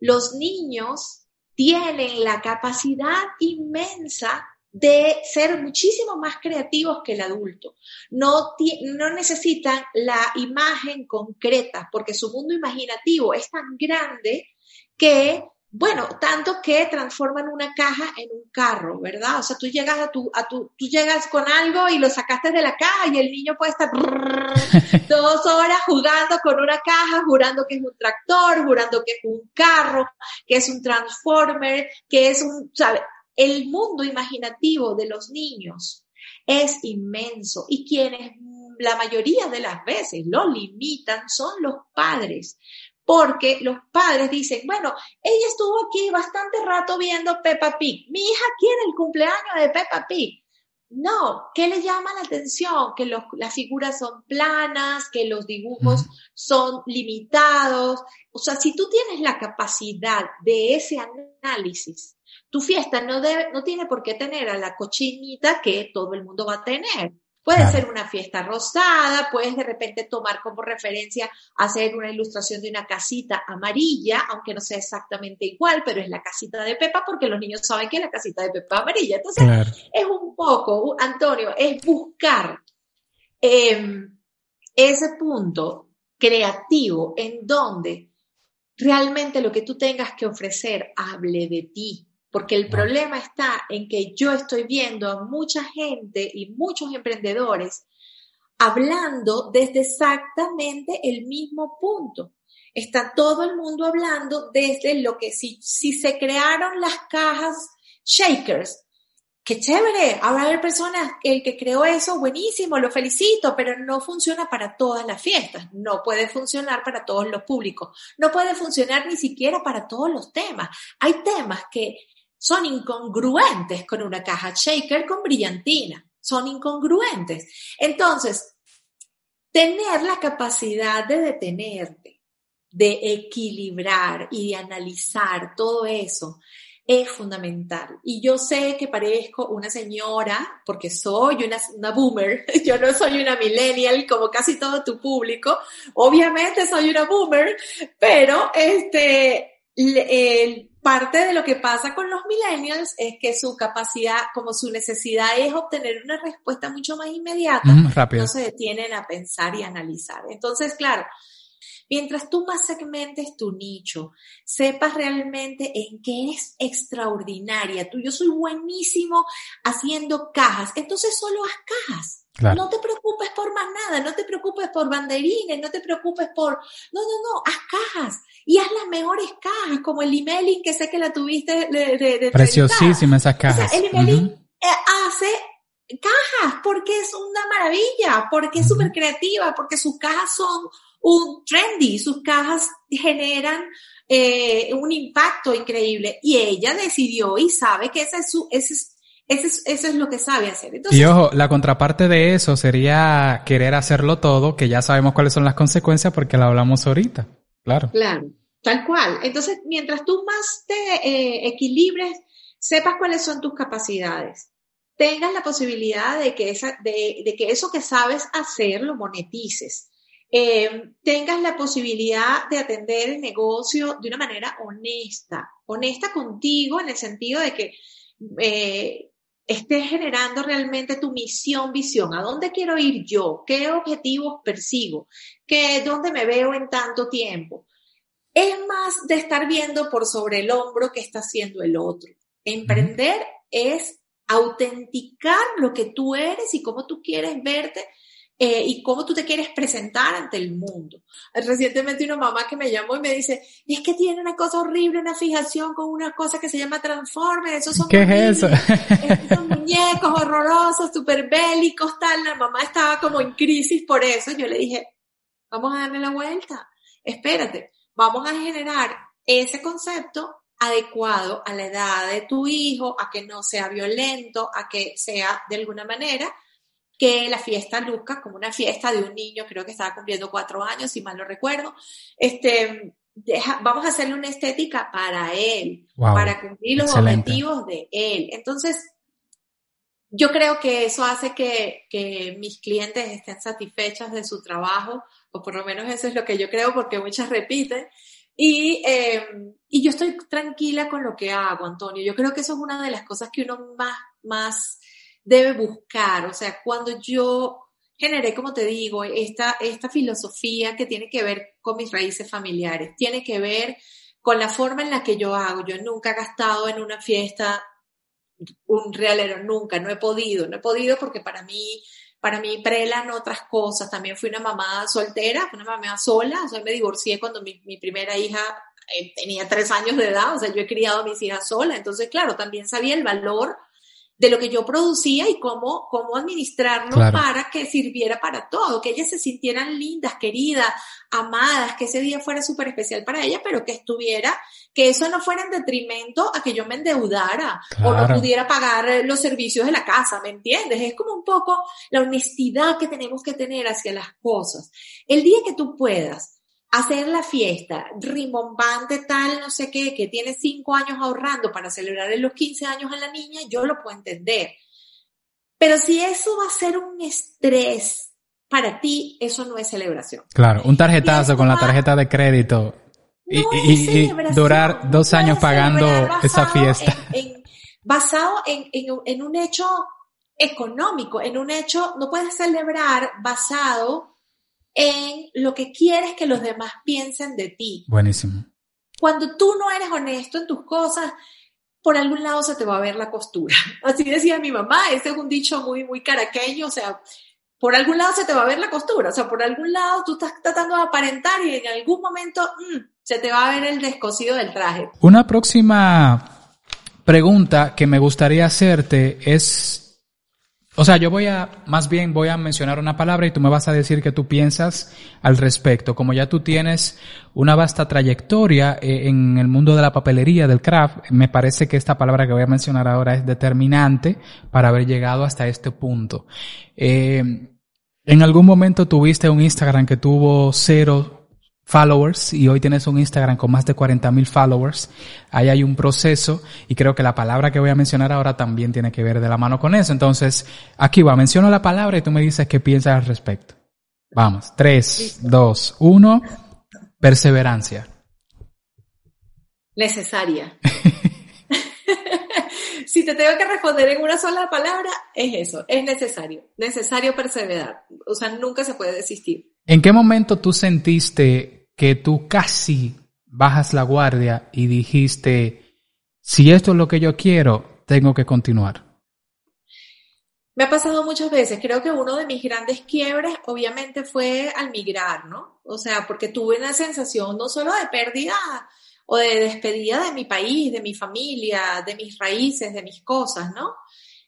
C: los niños tienen la capacidad inmensa de ser muchísimo más creativos que el adulto. No, no necesitan la imagen concreta porque su mundo imaginativo es tan grande que bueno, tanto que transforman una caja en un carro, ¿verdad? O sea, tú llegas a tu, a tu, tú llegas con algo y lo sacaste de la caja y el niño puede estar dos horas jugando con una caja, jurando que es un tractor, jurando que es un carro, que es un transformer, que es un, ¿sabes? El mundo imaginativo de los niños es inmenso y quienes la mayoría de las veces lo limitan son los padres, porque los padres dicen, bueno, ella estuvo aquí bastante rato viendo Peppa Pig, mi hija quiere el cumpleaños de Peppa Pig. No, ¿qué le llama la atención? Que las figuras son planas, que los dibujos son limitados. O sea, si tú tienes la capacidad de ese análisis, tu fiesta no, debe, no tiene por qué tener a la cochinita que todo el mundo va a tener. Puede ser una fiesta rosada, puedes de repente tomar como referencia hacer una ilustración de una casita amarilla, aunque no sea exactamente igual, pero es la casita de Pepa porque los niños saben que es la casita de Pepa amarilla. Entonces, es un poco, Antonio, es buscar em, ese punto creativo en donde realmente lo que tú tengas que ofrecer hable de ti. Porque el problema está en que yo estoy viendo a mucha gente y muchos emprendedores hablando desde exactamente el mismo punto. Está todo el mundo hablando desde lo que si, si se crearon las cajas shakers, qué chévere, habrá personas, el que creó eso, buenísimo, lo felicito, pero no funciona para todas las fiestas, no puede funcionar para todos los públicos, no puede funcionar ni siquiera para todos los temas. Hay temas que son incongruentes con una caja shaker con brillantina, son incongruentes. Entonces, tener la capacidad de detenerte, de equilibrar y de analizar todo eso es fundamental. Y yo sé que parezco una señora, porque soy una, una, boomer, yo no soy una millennial como casi todo tu público, obviamente soy una boomer, pero este, el, parte de lo que pasa con los millennials es que su capacidad, como su necesidad es obtener una respuesta mucho más inmediata, no se detienen a pensar y analizar. Entonces, claro, Mientras tú más segmentes tu nicho, sepas realmente en qué eres extraordinaria. Tú, yo soy buenísimo haciendo cajas, entonces solo haz cajas. No te preocupes por más nada, no te preocupes por banderines, no te preocupes por... No, no, no, haz cajas y haz las mejores cajas, como el emailing que sé que la tuviste de... de,
B: Preciosísimas esas cajas.
C: el emailing eh, hace cajas porque es una maravilla, porque es súper creativa, porque sus cajas son un trendy, sus cajas generan eh, un impacto increíble y ella decidió y sabe que ese es su, ese es, ese eso es lo que sabe hacer.
B: y ojo, la contraparte de eso sería querer hacerlo todo, que ya sabemos cuáles son las consecuencias porque lo hablamos ahorita. Claro.
C: Claro, tal cual. Entonces, mientras tú más te eh, equilibres, sepas cuáles son tus capacidades, tengas la posibilidad de que, esa, de, de que eso que sabes hacer lo monetices eh, tengas la posibilidad de atender el negocio de una manera honesta, honesta contigo en el sentido de que eh, estés generando realmente tu misión, visión, a dónde quiero ir yo, qué objetivos persigo, qué, dónde me veo en tanto tiempo. Es más de estar viendo por sobre el hombro qué está haciendo el otro. Emprender es autenticar lo que tú eres y cómo tú quieres verte eh, y cómo tú te quieres presentar ante el mundo. Recientemente una mamá que me llamó y me dice, es que tiene una cosa horrible, una fijación con una cosa que se llama Transformers, esos son,
B: ¿Qué es eso?
C: son muñecos horrorosos, súper bélicos, tal. La mamá estaba como en crisis por eso. Yo le dije, vamos a darle la vuelta, espérate, vamos a generar ese concepto adecuado a la edad de tu hijo, a que no sea violento, a que sea de alguna manera que la fiesta luzca como una fiesta de un niño, creo que estaba cumpliendo cuatro años, si mal no recuerdo. Este, vamos a hacerle una estética para él, para cumplir los objetivos de él. Entonces, yo creo que eso hace que, que mis clientes estén satisfechos de su trabajo, o por lo menos eso es lo que yo creo, porque muchas repiten. Y, eh, y yo estoy tranquila con lo que hago, Antonio. Yo creo que eso es una de las cosas que uno más, más debe buscar. O sea, cuando yo generé, como te digo, esta, esta filosofía que tiene que ver con mis raíces familiares, tiene que ver con la forma en la que yo hago. Yo nunca he gastado en una fiesta un realero, nunca, no he podido, no he podido porque para mí, para mí prelan otras cosas. También fui una mamá soltera, una mamá sola, o sea, me divorcié cuando mi, primera hija eh, tenía tres años de edad, o sea, yo he criado a mis hijas sola, entonces, claro, también sabía el valor de lo que yo producía y cómo, cómo administrarlo para que sirviera para todo, que ellas se sintieran lindas, queridas, amadas, que ese día fuera súper especial para ellas, pero que estuviera, que eso no fuera en detrimento a que yo me endeudara o no pudiera pagar los servicios de la casa, ¿me entiendes? Es como un poco la honestidad que tenemos que tener hacia las cosas. El día que tú puedas hacer la fiesta rimbombante tal, no sé qué, que tiene cinco años ahorrando para celebrar los 15 años a la niña, yo lo puedo entender. Pero si eso va a ser un estrés para ti, eso no es celebración.
B: Claro, un tarjetazo con la tarjeta de crédito y, durar dos años pagando esa fiesta.
C: basado en, en, un hecho económico, en un hecho, no puedes celebrar basado en lo que quieres que los demás piensen de ti.
B: Buenísimo.
C: Cuando tú no eres honesto en tus cosas, por algún lado se te va a ver la costura. Así decía mi mamá, ese es un dicho muy, muy caraqueño, o sea, por algún lado se te va a ver la costura, o sea, por algún lado tú estás tratando de aparentar y en algún momento mm, se te va a ver el descosido del traje.
B: Una próxima pregunta que me gustaría hacerte es o sea, yo voy a, más bien voy a mencionar una palabra y tú me vas a decir qué tú piensas al respecto. Como ya tú tienes una vasta trayectoria eh, en el mundo de la papelería, del craft, me parece que esta palabra que voy a mencionar ahora es determinante para haber llegado hasta este punto. Eh, en algún momento tuviste un Instagram que tuvo cero followers y hoy tienes un Instagram con más de 40 mil followers. Ahí hay un proceso y creo que la palabra que voy a mencionar ahora también tiene que ver de la mano con eso. Entonces, aquí va, menciono la palabra y tú me dices qué piensas al respecto. Vamos, tres, dos, uno, perseverancia.
C: Necesaria. si te tengo que responder en una sola palabra, es eso, es necesario, necesario perseverar. O sea, nunca se puede desistir.
B: ¿En qué momento tú sentiste que tú casi bajas la guardia y dijiste, si esto es lo que yo quiero, tengo que continuar?
C: Me ha pasado muchas veces. Creo que uno de mis grandes quiebres, obviamente, fue al migrar, ¿no? O sea, porque tuve una sensación no solo de pérdida o de despedida de mi país, de mi familia, de mis raíces, de mis cosas, ¿no?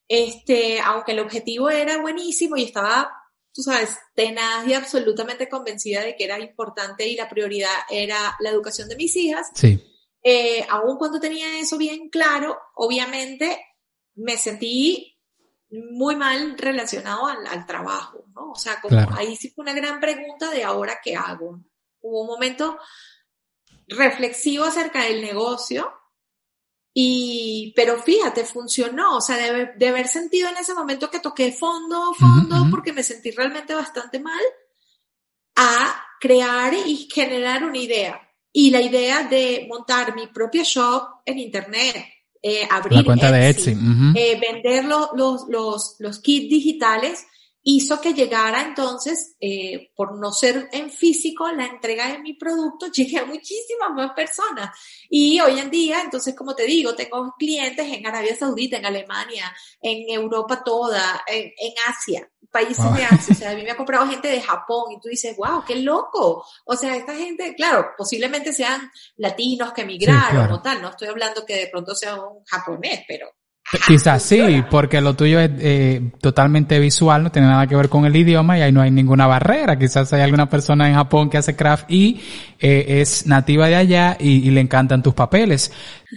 C: Este, aunque el objetivo era buenísimo y estaba tú sabes, tenaz y absolutamente convencida de que era importante y la prioridad era la educación de mis hijas.
B: Sí.
C: Eh, aún cuando tenía eso bien claro, obviamente me sentí muy mal relacionado al, trabajo, ¿no? O sea, como ahí sí fue una gran pregunta de ahora qué hago. Hubo un momento reflexivo acerca del negocio y, pero fíjate, funcionó, o sea, de, haber sentido en ese momento que toqué fondo, fondo, porque me sentí realmente bastante mal, a crear y generar una idea. Y la idea de montar mi propio shop en internet, eh, abrir
B: la cuenta de Etsy,
C: eh, vender los, los, los kits digitales hizo que llegara entonces, eh, por no ser en físico, la entrega de mi producto llegue a muchísimas más personas. Y hoy en día, entonces, como te digo, tengo clientes en Arabia Saudita, en Alemania, en Europa toda, en, Asia, países de Asia. O sea, a mí me ha comprado gente de Japón y tú dices, wow, qué loco. O sea, esta gente, claro, posiblemente sean latinos que emigraron o tal. No estoy hablando que de pronto sea un japonés, pero
B: Quizás sí, porque lo tuyo es eh, totalmente visual, no tiene nada que ver con el idioma y ahí no hay ninguna barrera. Quizás hay alguna persona en Japón que hace craft y eh, es nativa de allá y, le encantan tus papeles.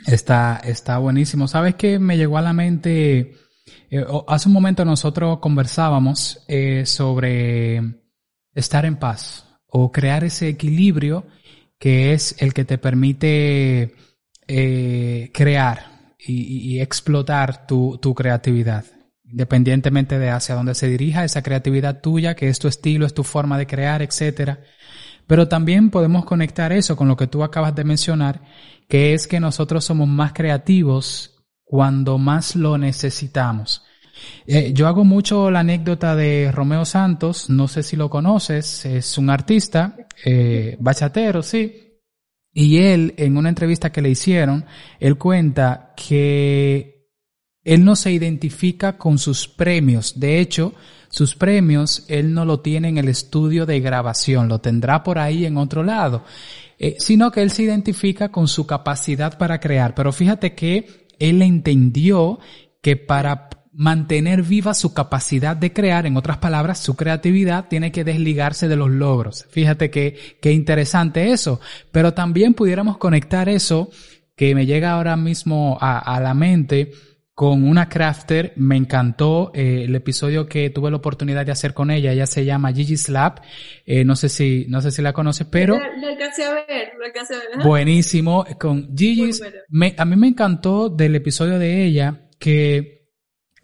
B: Está, está buenísimo. ¿Sabes qué me llegó a la mente? Eh, hace un momento nosotros conversábamos sobre estar en paz o crear ese equilibrio que es el que te permite crear y, explotar tu, tu, creatividad, independientemente de hacia dónde se dirija esa creatividad tuya, que es tu estilo, es tu forma de crear, etcétera. Pero también podemos conectar eso con lo que tú acabas de mencionar, que es que nosotros somos más creativos cuando más lo necesitamos. Eh, yo hago mucho la anécdota de Romeo Santos, no sé si lo conoces, es un artista, eh, bachatero, sí, y él, en una entrevista que le hicieron, él cuenta que él no se identifica con sus premios. De hecho, sus premios él no lo tiene en el estudio de grabación, lo tendrá por ahí en otro lado, eh, sino que él se identifica con su capacidad para crear. Pero fíjate que él entendió que para mantener viva su capacidad de crear, en otras palabras, su creatividad tiene que desligarse de los logros. Fíjate que, qué interesante eso, pero también pudiéramos conectar eso que me llega ahora mismo a, la mente con una crafter, me encantó eh, el episodio que tuve la oportunidad de hacer con ella, ella se llama Gigi Slap, eh, no sé si, no sé si la conoces, pero...
C: Lo, alcancé a ver, lo alcancé a ver.
B: Buenísimo, con Gigi, a mí me encantó del episodio de ella que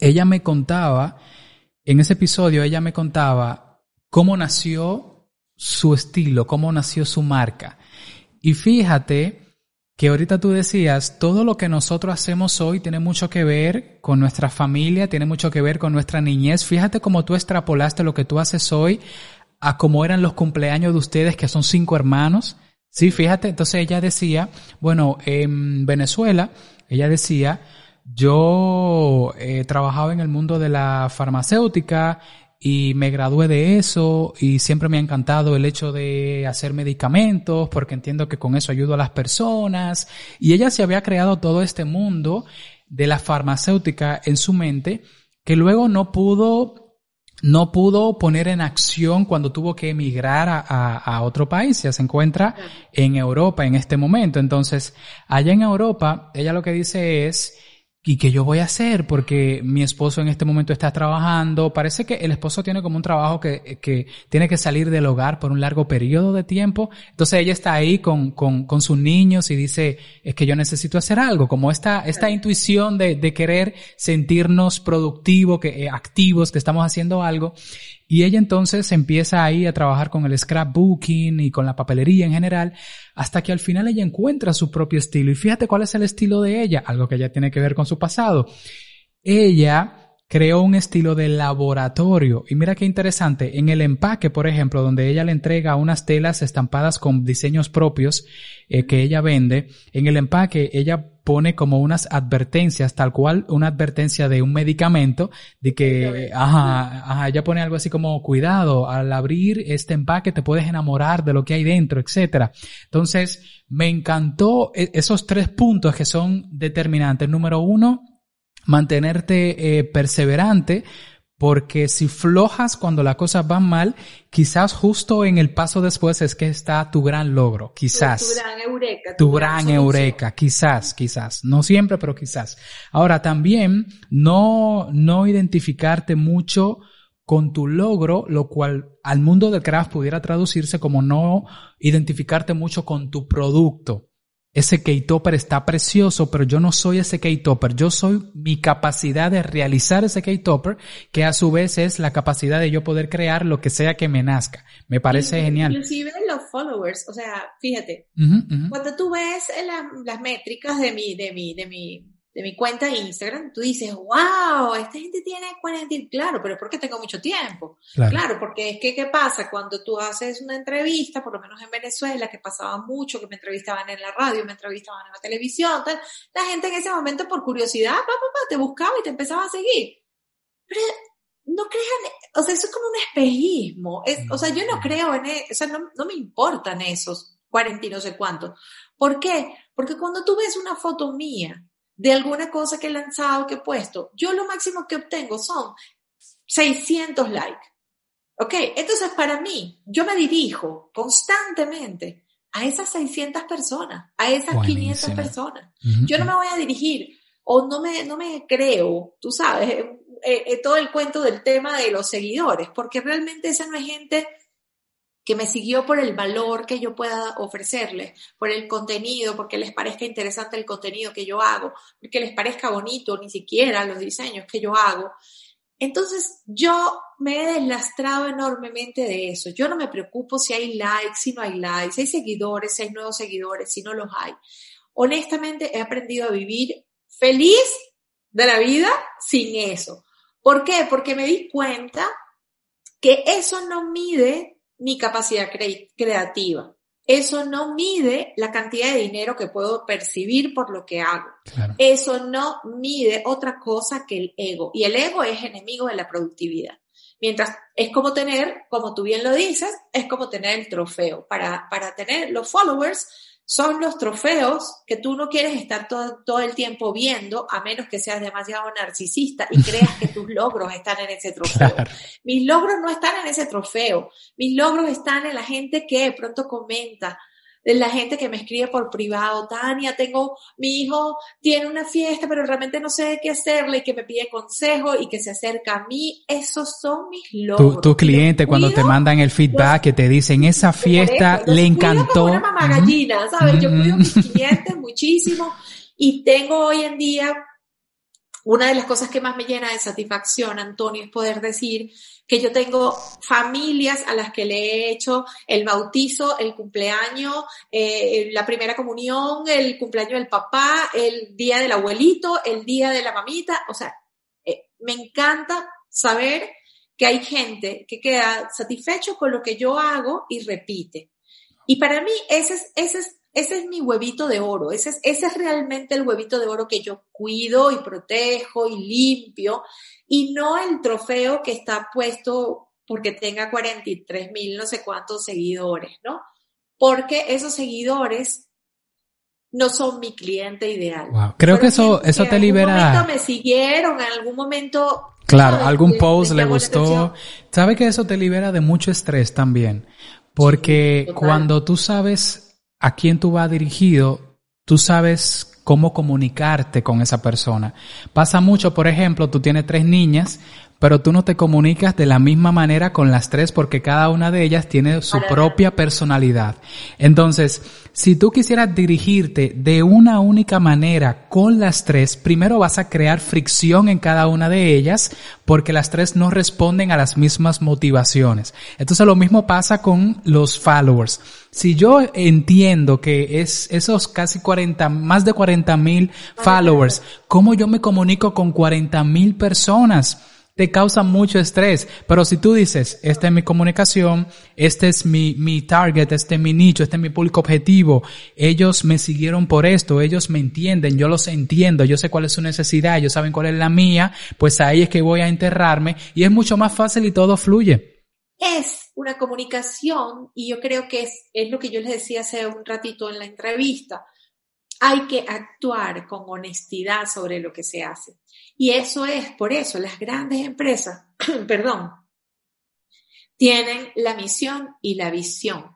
B: ella me contaba, en ese episodio ella me contaba cómo nació su estilo, cómo nació su marca. Y fíjate que ahorita tú decías, todo lo que nosotros hacemos hoy tiene mucho que ver con nuestra familia, tiene mucho que ver con nuestra niñez. Fíjate cómo tú extrapolaste lo que tú haces hoy a cómo eran los cumpleaños de ustedes, que son cinco hermanos. Sí, fíjate, entonces ella decía, bueno, en Venezuela, ella decía, yo he trabajado en el mundo de la farmacéutica y me gradué de eso y siempre me ha encantado el hecho de hacer medicamentos porque entiendo que con eso ayudo a las personas y ella se había creado todo este mundo de la farmacéutica en su mente que luego no pudo no pudo poner en acción cuando tuvo que emigrar a, a, otro país, ya se encuentra en Europa en este momento. Entonces, allá en Europa, ella lo que dice es, ¿Y qué yo voy a hacer? Porque mi esposo en este momento está trabajando. Parece que el esposo tiene como un trabajo que, que tiene que salir del hogar por un largo periodo de tiempo. Entonces ella está ahí con, con, con sus niños y dice, es que yo necesito hacer algo. Como esta, esta intuición de, de querer sentirnos productivos, que, eh, activos, que estamos haciendo algo. Y ella entonces empieza ahí a trabajar con el scrapbooking y con la papelería en general, hasta que al final ella encuentra su propio estilo. Y fíjate cuál es el estilo de ella, algo que ya tiene que ver con su pasado. Ella creó un estilo de laboratorio. Y mira qué interesante, en el empaque, por ejemplo, donde ella le entrega unas telas estampadas con diseños propios eh, que ella vende, en el empaque ella pone como unas advertencias, tal cual una advertencia de un medicamento, de que, ajá, ajá, ella pone algo así como, cuidado, al abrir este empaque te puedes enamorar de lo que hay dentro, etcétera. Entonces, me encantó e-, esos tres puntos que son determinantes. Número uno, mantenerte eh, perseverante, porque si flojas cuando las cosas van mal, quizás justo en el paso después es que está tu gran logro, quizás.
C: Tu, gran eureka.
B: Tu, gran, eureka, quizás, quizás. No siempre, pero quizás. Ahora, también no, no identificarte mucho con tu logro, lo cual al mundo del craft pudiera traducirse como no identificarte mucho con tu producto ese K-Topper está precioso, pero yo no soy ese K-Topper. Yo soy mi capacidad de realizar ese K-Topper, que a su vez es la capacidad de yo poder crear lo que sea que me nazca. Me parece genial.
C: Inclusive los followers, o sea, fíjate, cuando tú ves las métricas de mi, de mi, de mi de mi cuenta de Instagram, tú dices, wow, esta gente tiene 40, claro, pero es porque tengo mucho tiempo. Claro. porque es que, ¿qué pasa? Cuando tú haces una entrevista, por lo menos en Venezuela, que pasaba mucho, que me entrevistaban en la radio, me entrevistaban en la televisión, tal, la gente en ese momento por curiosidad, pa, pa, te buscaba y te empezaba a seguir. Pero no crean, o sea, eso es como un espejismo. Es, o sea, yo no creo en eso, o sea, no, no me importan esos 40 y no sé cuántos. ¿Por qué? Porque cuando tú ves una foto mía, de alguna cosa que he lanzado, que he puesto, yo lo máximo que obtengo son 600 likes. ¿Ok? Entonces, para mí, yo me dirijo constantemente a esas 600 personas, a esas 500 personas. Yo no me voy a dirigir o no me, no me creo, tú sabes, eh, eh, todo el cuento del tema de los seguidores, porque realmente esa no es gente que me siguió por el valor que yo pueda ofrecerles, por el contenido, porque les parezca interesante el contenido que yo hago, porque les parezca bonito ni siquiera los diseños que yo hago. Entonces yo me he deslastrado enormemente de eso. Yo no me preocupo si hay likes, si no hay likes, si hay seguidores, si hay nuevos seguidores, si no los hay. Honestamente he aprendido a vivir feliz de la vida sin eso. ¿Por qué? Porque me di cuenta que eso no mide mi capacidad creativa. Eso no mide la cantidad de dinero que puedo percibir por lo que hago. Eso no mide otra cosa que el ego. Y el ego es enemigo de la productividad. Mientras es como tener, como tú bien lo dices, es como tener el trofeo. Para, para tener los followers, son los trofeos que tú no quieres estar todo, todo, el tiempo viendo, a menos que seas demasiado narcisista y creas que tus logros están en ese trofeo. Mis logros no están en ese trofeo. Mis logros están en la gente que de pronto comenta, de la gente que me escribe por privado, Tania, tengo, mi hijo tiene una fiesta, pero realmente no sé qué hacerle y que me pide consejo y que se acerca a mí, esos son mis logros.
B: Tu, cliente cuando te mandan el feedback que te dicen, esa fiesta le encantó.
C: Una mamá gallina, ¿sabes? Yo cuido a mis clientes muchísimo y tengo hoy en día una de las cosas que más me llena de satisfacción, Antonio, es poder decir que yo tengo familias a las que le he hecho el bautizo, el cumpleaños, eh, la primera comunión, el cumpleaños del papá, el día del abuelito, el día de la mamita. O sea, eh, me encanta saber que hay gente que queda satisfecho con lo que yo hago y repite. Y para mí ese es, ese es ese es mi huevito de oro, ese es, ese es realmente el huevito de oro que yo cuido y protejo y limpio y no el trofeo que está puesto porque tenga 43 mil no sé cuántos seguidores, ¿no? Porque esos seguidores no son mi cliente ideal.
B: Creo que eso, eso te libera. En
C: algún momento me siguieron, en algún momento.
B: Claro, algún post le gustó. ¿Sabe que eso te libera de mucho estrés también? Porque cuando tú sabes a quién tú vas dirigido, tú sabes cómo comunicarte con esa persona. Pasa mucho, por ejemplo, tú tienes tres niñas, pero tú no te comunicas de la misma manera con las tres porque cada una de ellas tiene su propia personalidad. Entonces, si tú quisieras dirigirte de una única manera con las tres, primero vas a crear fricción en cada una de ellas porque las tres no responden a las mismas motivaciones. Entonces lo mismo pasa con los followers. Si yo entiendo que es esos casi 40, más de 40 mil followers, ¿cómo yo me comunico con 40 mil personas? Te causa mucho estrés. Pero si tú dices, esta es mi comunicación, este es mi, mi target, este es mi nicho, este es mi público objetivo, ellos me siguieron por esto, ellos me entienden, yo los entiendo, yo sé cuál es su necesidad, ellos saben cuál es la mía, pues ahí es que voy a enterrarme y es mucho más fácil y todo fluye.
C: Es una comunicación y yo creo que es, es lo que yo les decía hace un ratito en la entrevista hay que actuar con honestidad sobre lo que se hace. Y eso es, por eso, las grandes empresas, perdón, tienen la misión y la visión.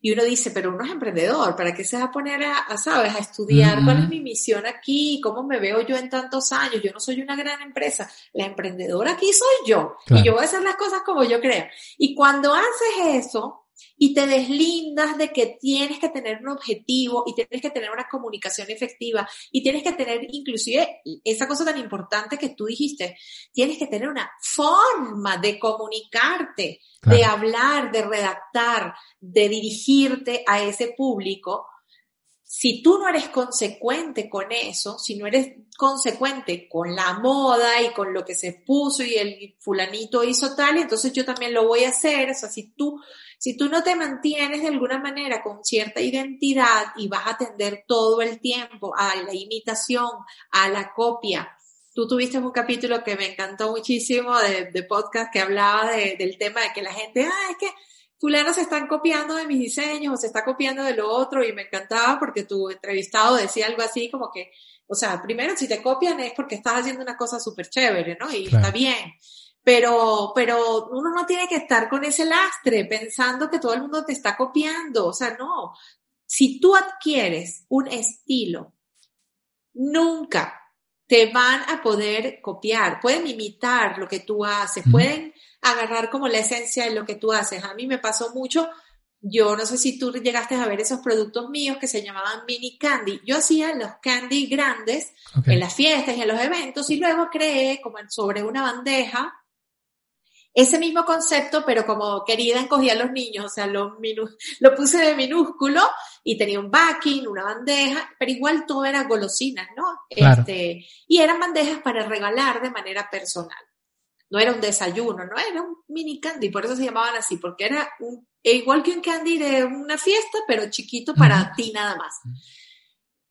C: Y uno dice, pero uno es emprendedor, ¿para qué se va a poner a, sabes, a estudiar cuál es mi misión aquí? ¿Cómo me veo yo en tantos años? Yo no soy una gran empresa. La emprendedora aquí soy yo. Y yo voy a hacer las cosas como yo creo. Y cuando haces eso, y te deslindas de que tienes que tener un objetivo y tienes que tener una comunicación efectiva y tienes que tener inclusive esa cosa tan importante que tú dijiste, tienes que tener una forma de comunicarte, de hablar, de redactar, de dirigirte a ese público. Si tú no eres consecuente con eso, si no eres consecuente con la moda y con lo que se puso y el fulanito hizo tal, entonces yo también lo voy a hacer. O sea, si tú si tú no te mantienes de alguna manera con cierta identidad y vas a atender todo el tiempo a la imitación, a la copia, tú tuviste un capítulo que me encantó muchísimo de, podcast que hablaba del tema de que la gente, ah, es que fulano se están copiando de mis diseños o se está copiando de lo otro y me encantaba porque tu entrevistado decía algo así como que, o sea, primero si te copian es porque estás haciendo una cosa súper chévere, ¿no? Y está bien pero, pero uno no tiene que estar con ese lastre pensando que todo el mundo te está copiando. O sea, no. Si tú adquieres un estilo, nunca te van a poder copiar. Pueden imitar lo que tú haces, pueden agarrar como la esencia de lo que tú haces. A mí me pasó mucho. Yo no sé si tú llegaste a ver esos productos míos que se llamaban mini candy. Yo hacía los candy grandes en las fiestas y en los eventos y luego creé como sobre una bandeja ese mismo concepto, pero como querida encogía a los niños, o sea, lo, lo puse de minúsculo y tenía un backing, una bandeja, pero igual todo era golosinas, ¿no? Este, y eran bandejas para regalar de manera personal. No era un desayuno, no era un mini candy, por eso se llamaban así, porque era un, igual que un candy de una fiesta, pero chiquito para ti nada más.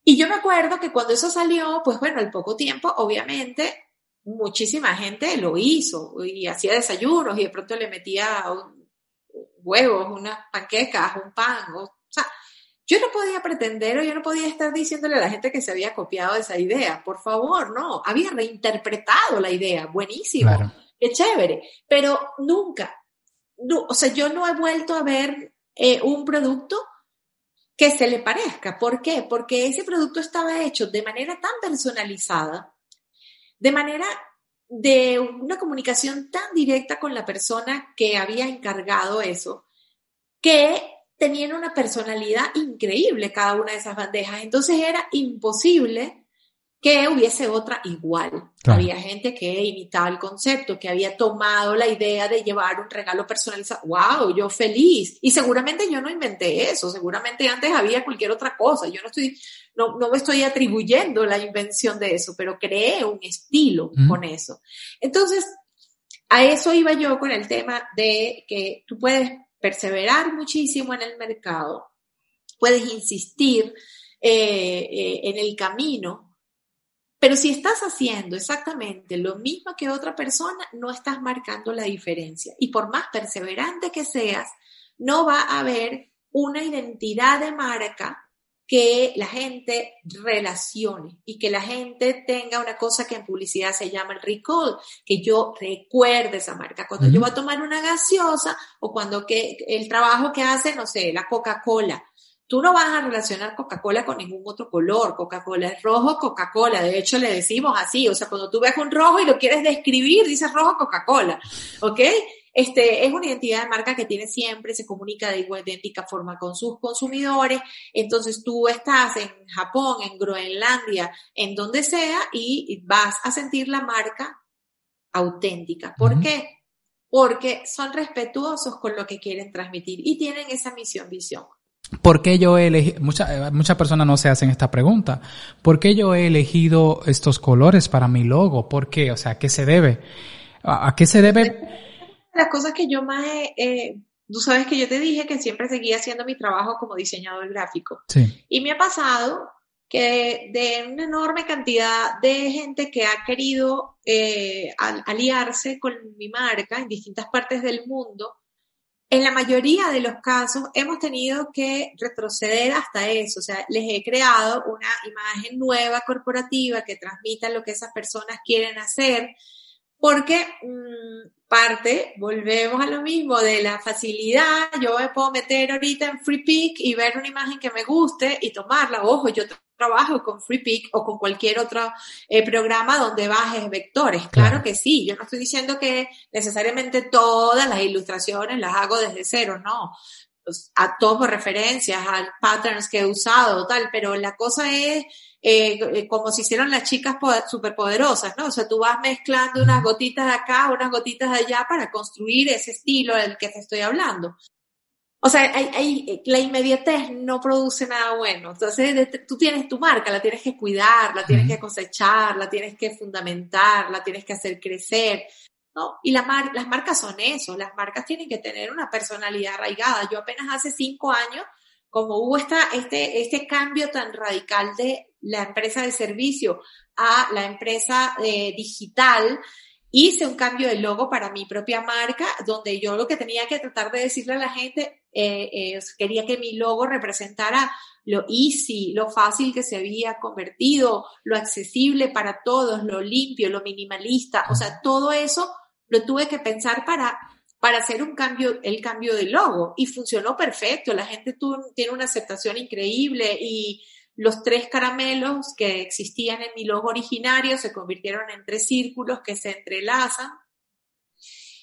C: Y yo me acuerdo que cuando eso salió, pues bueno, al poco tiempo, obviamente, muchísima gente lo hizo y hacía desayunos y de pronto le metía huevos, unas panquecas, un pan. O, sea, yo no podía pretender o yo no podía estar diciéndole a la gente que se había copiado esa idea. Por favor, no. Había reinterpretado la idea. Buenísimo. Qué chévere. Pero nunca, o sea, yo no he vuelto a ver eh, un producto que se le parezca. ¿Por qué? Porque ese producto estaba hecho de manera tan personalizada de manera de una comunicación tan directa con la persona que había encargado eso, que tenían una personalidad increíble cada una de esas bandejas. Entonces era imposible que hubiese otra igual. Había gente que imitaba el concepto, que había tomado la idea de llevar un regalo personalizado. ¡Wow! Yo feliz. Y seguramente yo no inventé eso, seguramente antes había cualquier otra cosa. Yo no estoy, no, no me estoy atribuyendo la invención de eso, pero creé un estilo con eso. Entonces, a eso iba yo con el tema de que tú puedes perseverar muchísimo en el mercado, puedes insistir eh, eh, en el camino, pero si estás haciendo exactamente lo mismo que otra persona, no estás marcando la diferencia. Y por más perseverante que seas, no va a haber una identidad de marca que la gente relacione y que la gente tenga una cosa que en publicidad se llama el recall, que yo recuerde esa marca. Cuando yo voy a tomar una gaseosa o cuando que el trabajo que hace, no sé, la Coca-Cola, Tú no vas a relacionar Coca-Cola con ningún otro color. Coca-Cola es rojo, Coca-Cola. De hecho, le decimos así. O sea, cuando tú ves un rojo y lo quieres describir, dices rojo Coca-Cola. ¿Ok? Este, es una identidad de marca que tiene siempre, se comunica de igual idéntica forma con sus consumidores. Entonces tú estás en Japón, en Groenlandia, en donde sea, y vas a sentir la marca auténtica. ¿Por qué? Porque son respetuosos con lo que quieren transmitir y tienen esa misión, visión.
B: ¿Por qué yo he elegido, muchas muchas personas no se hacen esta pregunta, ¿por qué yo he elegido estos colores para mi logo? ¿Por qué? O sea, ¿a qué se debe? ¿A, qué se debe?
C: Las cosas que yo más he, tú sabes que yo te dije que siempre seguía haciendo mi trabajo como diseñador gráfico.
B: Sí.
C: Y me ha pasado que de una enorme cantidad de gente que ha querido eh, aliarse con mi marca en distintas partes del mundo, en la mayoría de los casos hemos tenido que retroceder hasta eso, o sea, les he creado una imagen nueva corporativa que transmita lo que esas personas quieren hacer, porque mm, parte, volvemos a lo mismo, de la facilidad, yo me puedo meter ahorita en Free Pick y ver una imagen que me guste y tomarla, ojo, yo trabajo con FreePic o con cualquier otro eh, programa donde bajes vectores. Claro. que sí, yo no estoy diciendo que necesariamente todas las ilustraciones las hago desde cero, no. Pues, a tomo referencias, a patterns que he usado, tal, pero la cosa es eh, eh, como se hicieron las chicas superpoderosas, ¿no? O sea, tú vas mezclando unas gotitas de acá, unas gotitas de allá para construir ese estilo del que te estoy hablando. O sea, hay, hay, la inmediatez no produce nada bueno. Entonces, tú tienes tu marca, la tienes que cuidar, la tienes que cosechar, la tienes que fundamentar, la tienes que hacer crecer. ¿No? Y la las marcas son eso, las marcas tienen que tener una personalidad arraigada. Yo apenas hace cinco años, como hubo esta, este, este cambio tan radical de la empresa de servicio a la empresa eh, digital, hice un cambio de logo para mi propia marca, donde yo lo que tenía que tratar de decirle a la gente, eh, quería que mi logo representara lo easy, lo fácil que se había convertido, lo accesible para todos, lo limpio, lo minimalista, o sea, todo eso lo tuve que pensar para para hacer un cambio, el cambio de logo y funcionó perfecto. La gente tuvo, tiene una aceptación increíble y los tres caramelos que existían en mi logo originario se convirtieron en tres círculos que se entrelazan.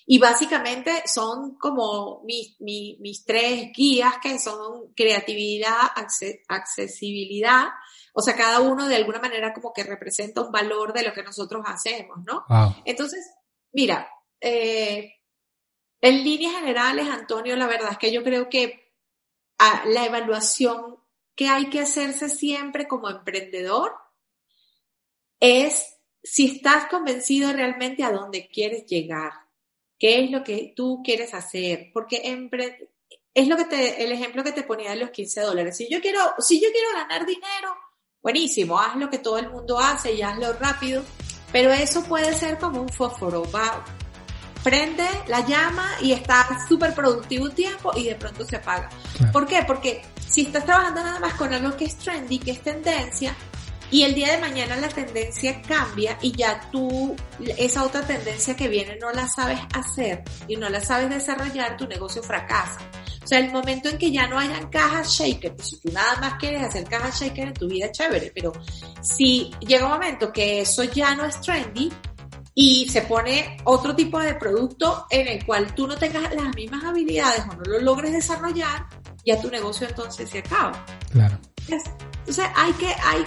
C: Y básicamente son como mis, mis, tres guías que son creatividad, accesibilidad. O sea, cada uno de alguna manera como que representa un valor de lo que nosotros hacemos, ¿no? Entonces, mira, eh, en líneas generales, Antonio, la verdad es que yo creo que ah, la evaluación que hay que hacerse siempre como emprendedor es si estás convencido realmente a dónde quieres llegar, qué es lo que tú quieres hacer, porque es lo que te, el ejemplo que te ponía de los 15 dólares. Si yo quiero, si yo quiero ganar dinero, buenísimo, haz lo que todo el mundo hace y hazlo rápido, pero eso puede ser como un fósforo, va, prende la llama y está súper productivo un tiempo y de pronto se apaga. ¿Por qué? Porque si estás trabajando nada más con algo que es trendy, que es tendencia, y el día de mañana la tendencia cambia y ya tú, esa otra tendencia que viene no la sabes hacer y no la sabes desarrollar, tu negocio fracasa. O sea, el momento en que ya no hayan cajas shaker, pues si tú nada más quieres hacer cajas shaker en tu vida, chévere, pero si llega un momento que eso ya no es trendy, y se pone otro tipo de producto en el cual tú no tengas las mismas habilidades o no lo logres desarrollar, ya tu negocio entonces se acaba.
B: Claro.
C: Entonces hay que, hay,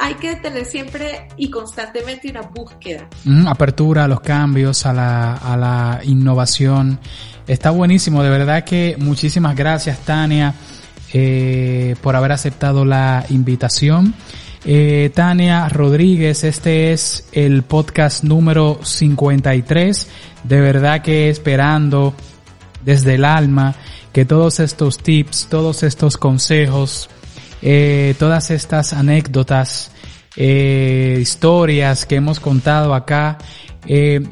C: hay que tener siempre y constantemente una búsqueda.
B: Mm, apertura a los cambios, a la, a la innovación. Está buenísimo, de verdad que muchísimas gracias Tania eh, por haber aceptado la invitación. Eh, Tania Rodríguez, este es el podcast número 53. De verdad que esperando desde el alma que todos estos tips, todos estos consejos, eh, todas estas anécdotas, eh, historias que hemos contado acá, eh,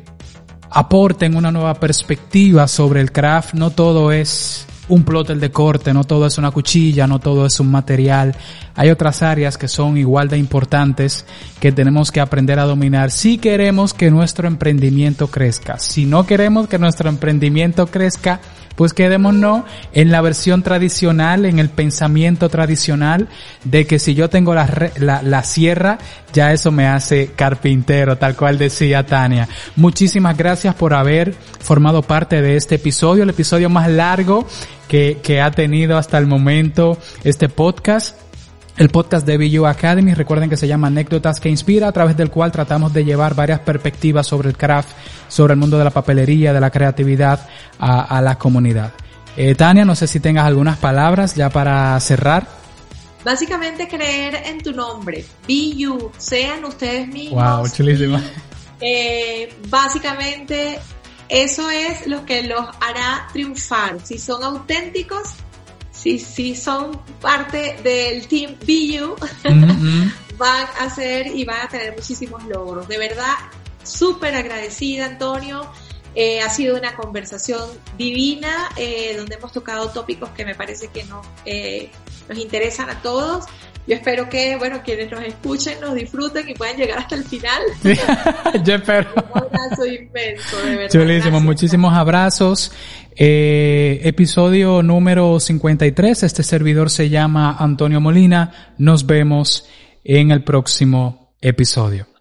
B: aporten una nueva perspectiva sobre el craft. No todo es un plotter de corte, no todo es una cuchilla, no todo es un material. Hay otras áreas que son igual de importantes que tenemos que aprender a dominar si queremos que nuestro emprendimiento crezca. Si no queremos que nuestro emprendimiento crezca, pues quedémonos en la versión tradicional, en el pensamiento tradicional de que si yo tengo la, la, la sierra, ya eso me hace carpintero, tal cual decía Tania. Muchísimas gracias por haber formado parte de este episodio, el episodio más largo que, que ha tenido hasta el momento este podcast el podcast de BU Academy. Recuerden que se llama Anécdotas que Inspira, a través del cual tratamos de llevar varias perspectivas sobre el craft, sobre el mundo de la papelería, de la creatividad a, la comunidad. Eh, Tania, no sé si tengas algunas palabras ya para cerrar.
C: Básicamente creer en tu nombre. BU, sean ustedes mismos.
B: Wow, chulísima.
C: Eh, básicamente eso es lo que los hará triunfar. Si son auténticos, si, si son parte del team BU, van a hacer y van a tener muchísimos logros. De verdad, súper agradecida, Antonio. Eh, ha sido una conversación divina eh, donde hemos tocado tópicos que me parece que nos, eh, nos interesan a todos. Yo espero que, bueno, quienes nos escuchen nos disfruten y puedan llegar hasta el final.
B: Yo espero.
C: Un abrazo inmenso, de verdad.
B: Chulísimo, muchísimos abrazos. Eh, episodio número 53. Este servidor se llama Antonio Molina. Nos vemos en el próximo episodio.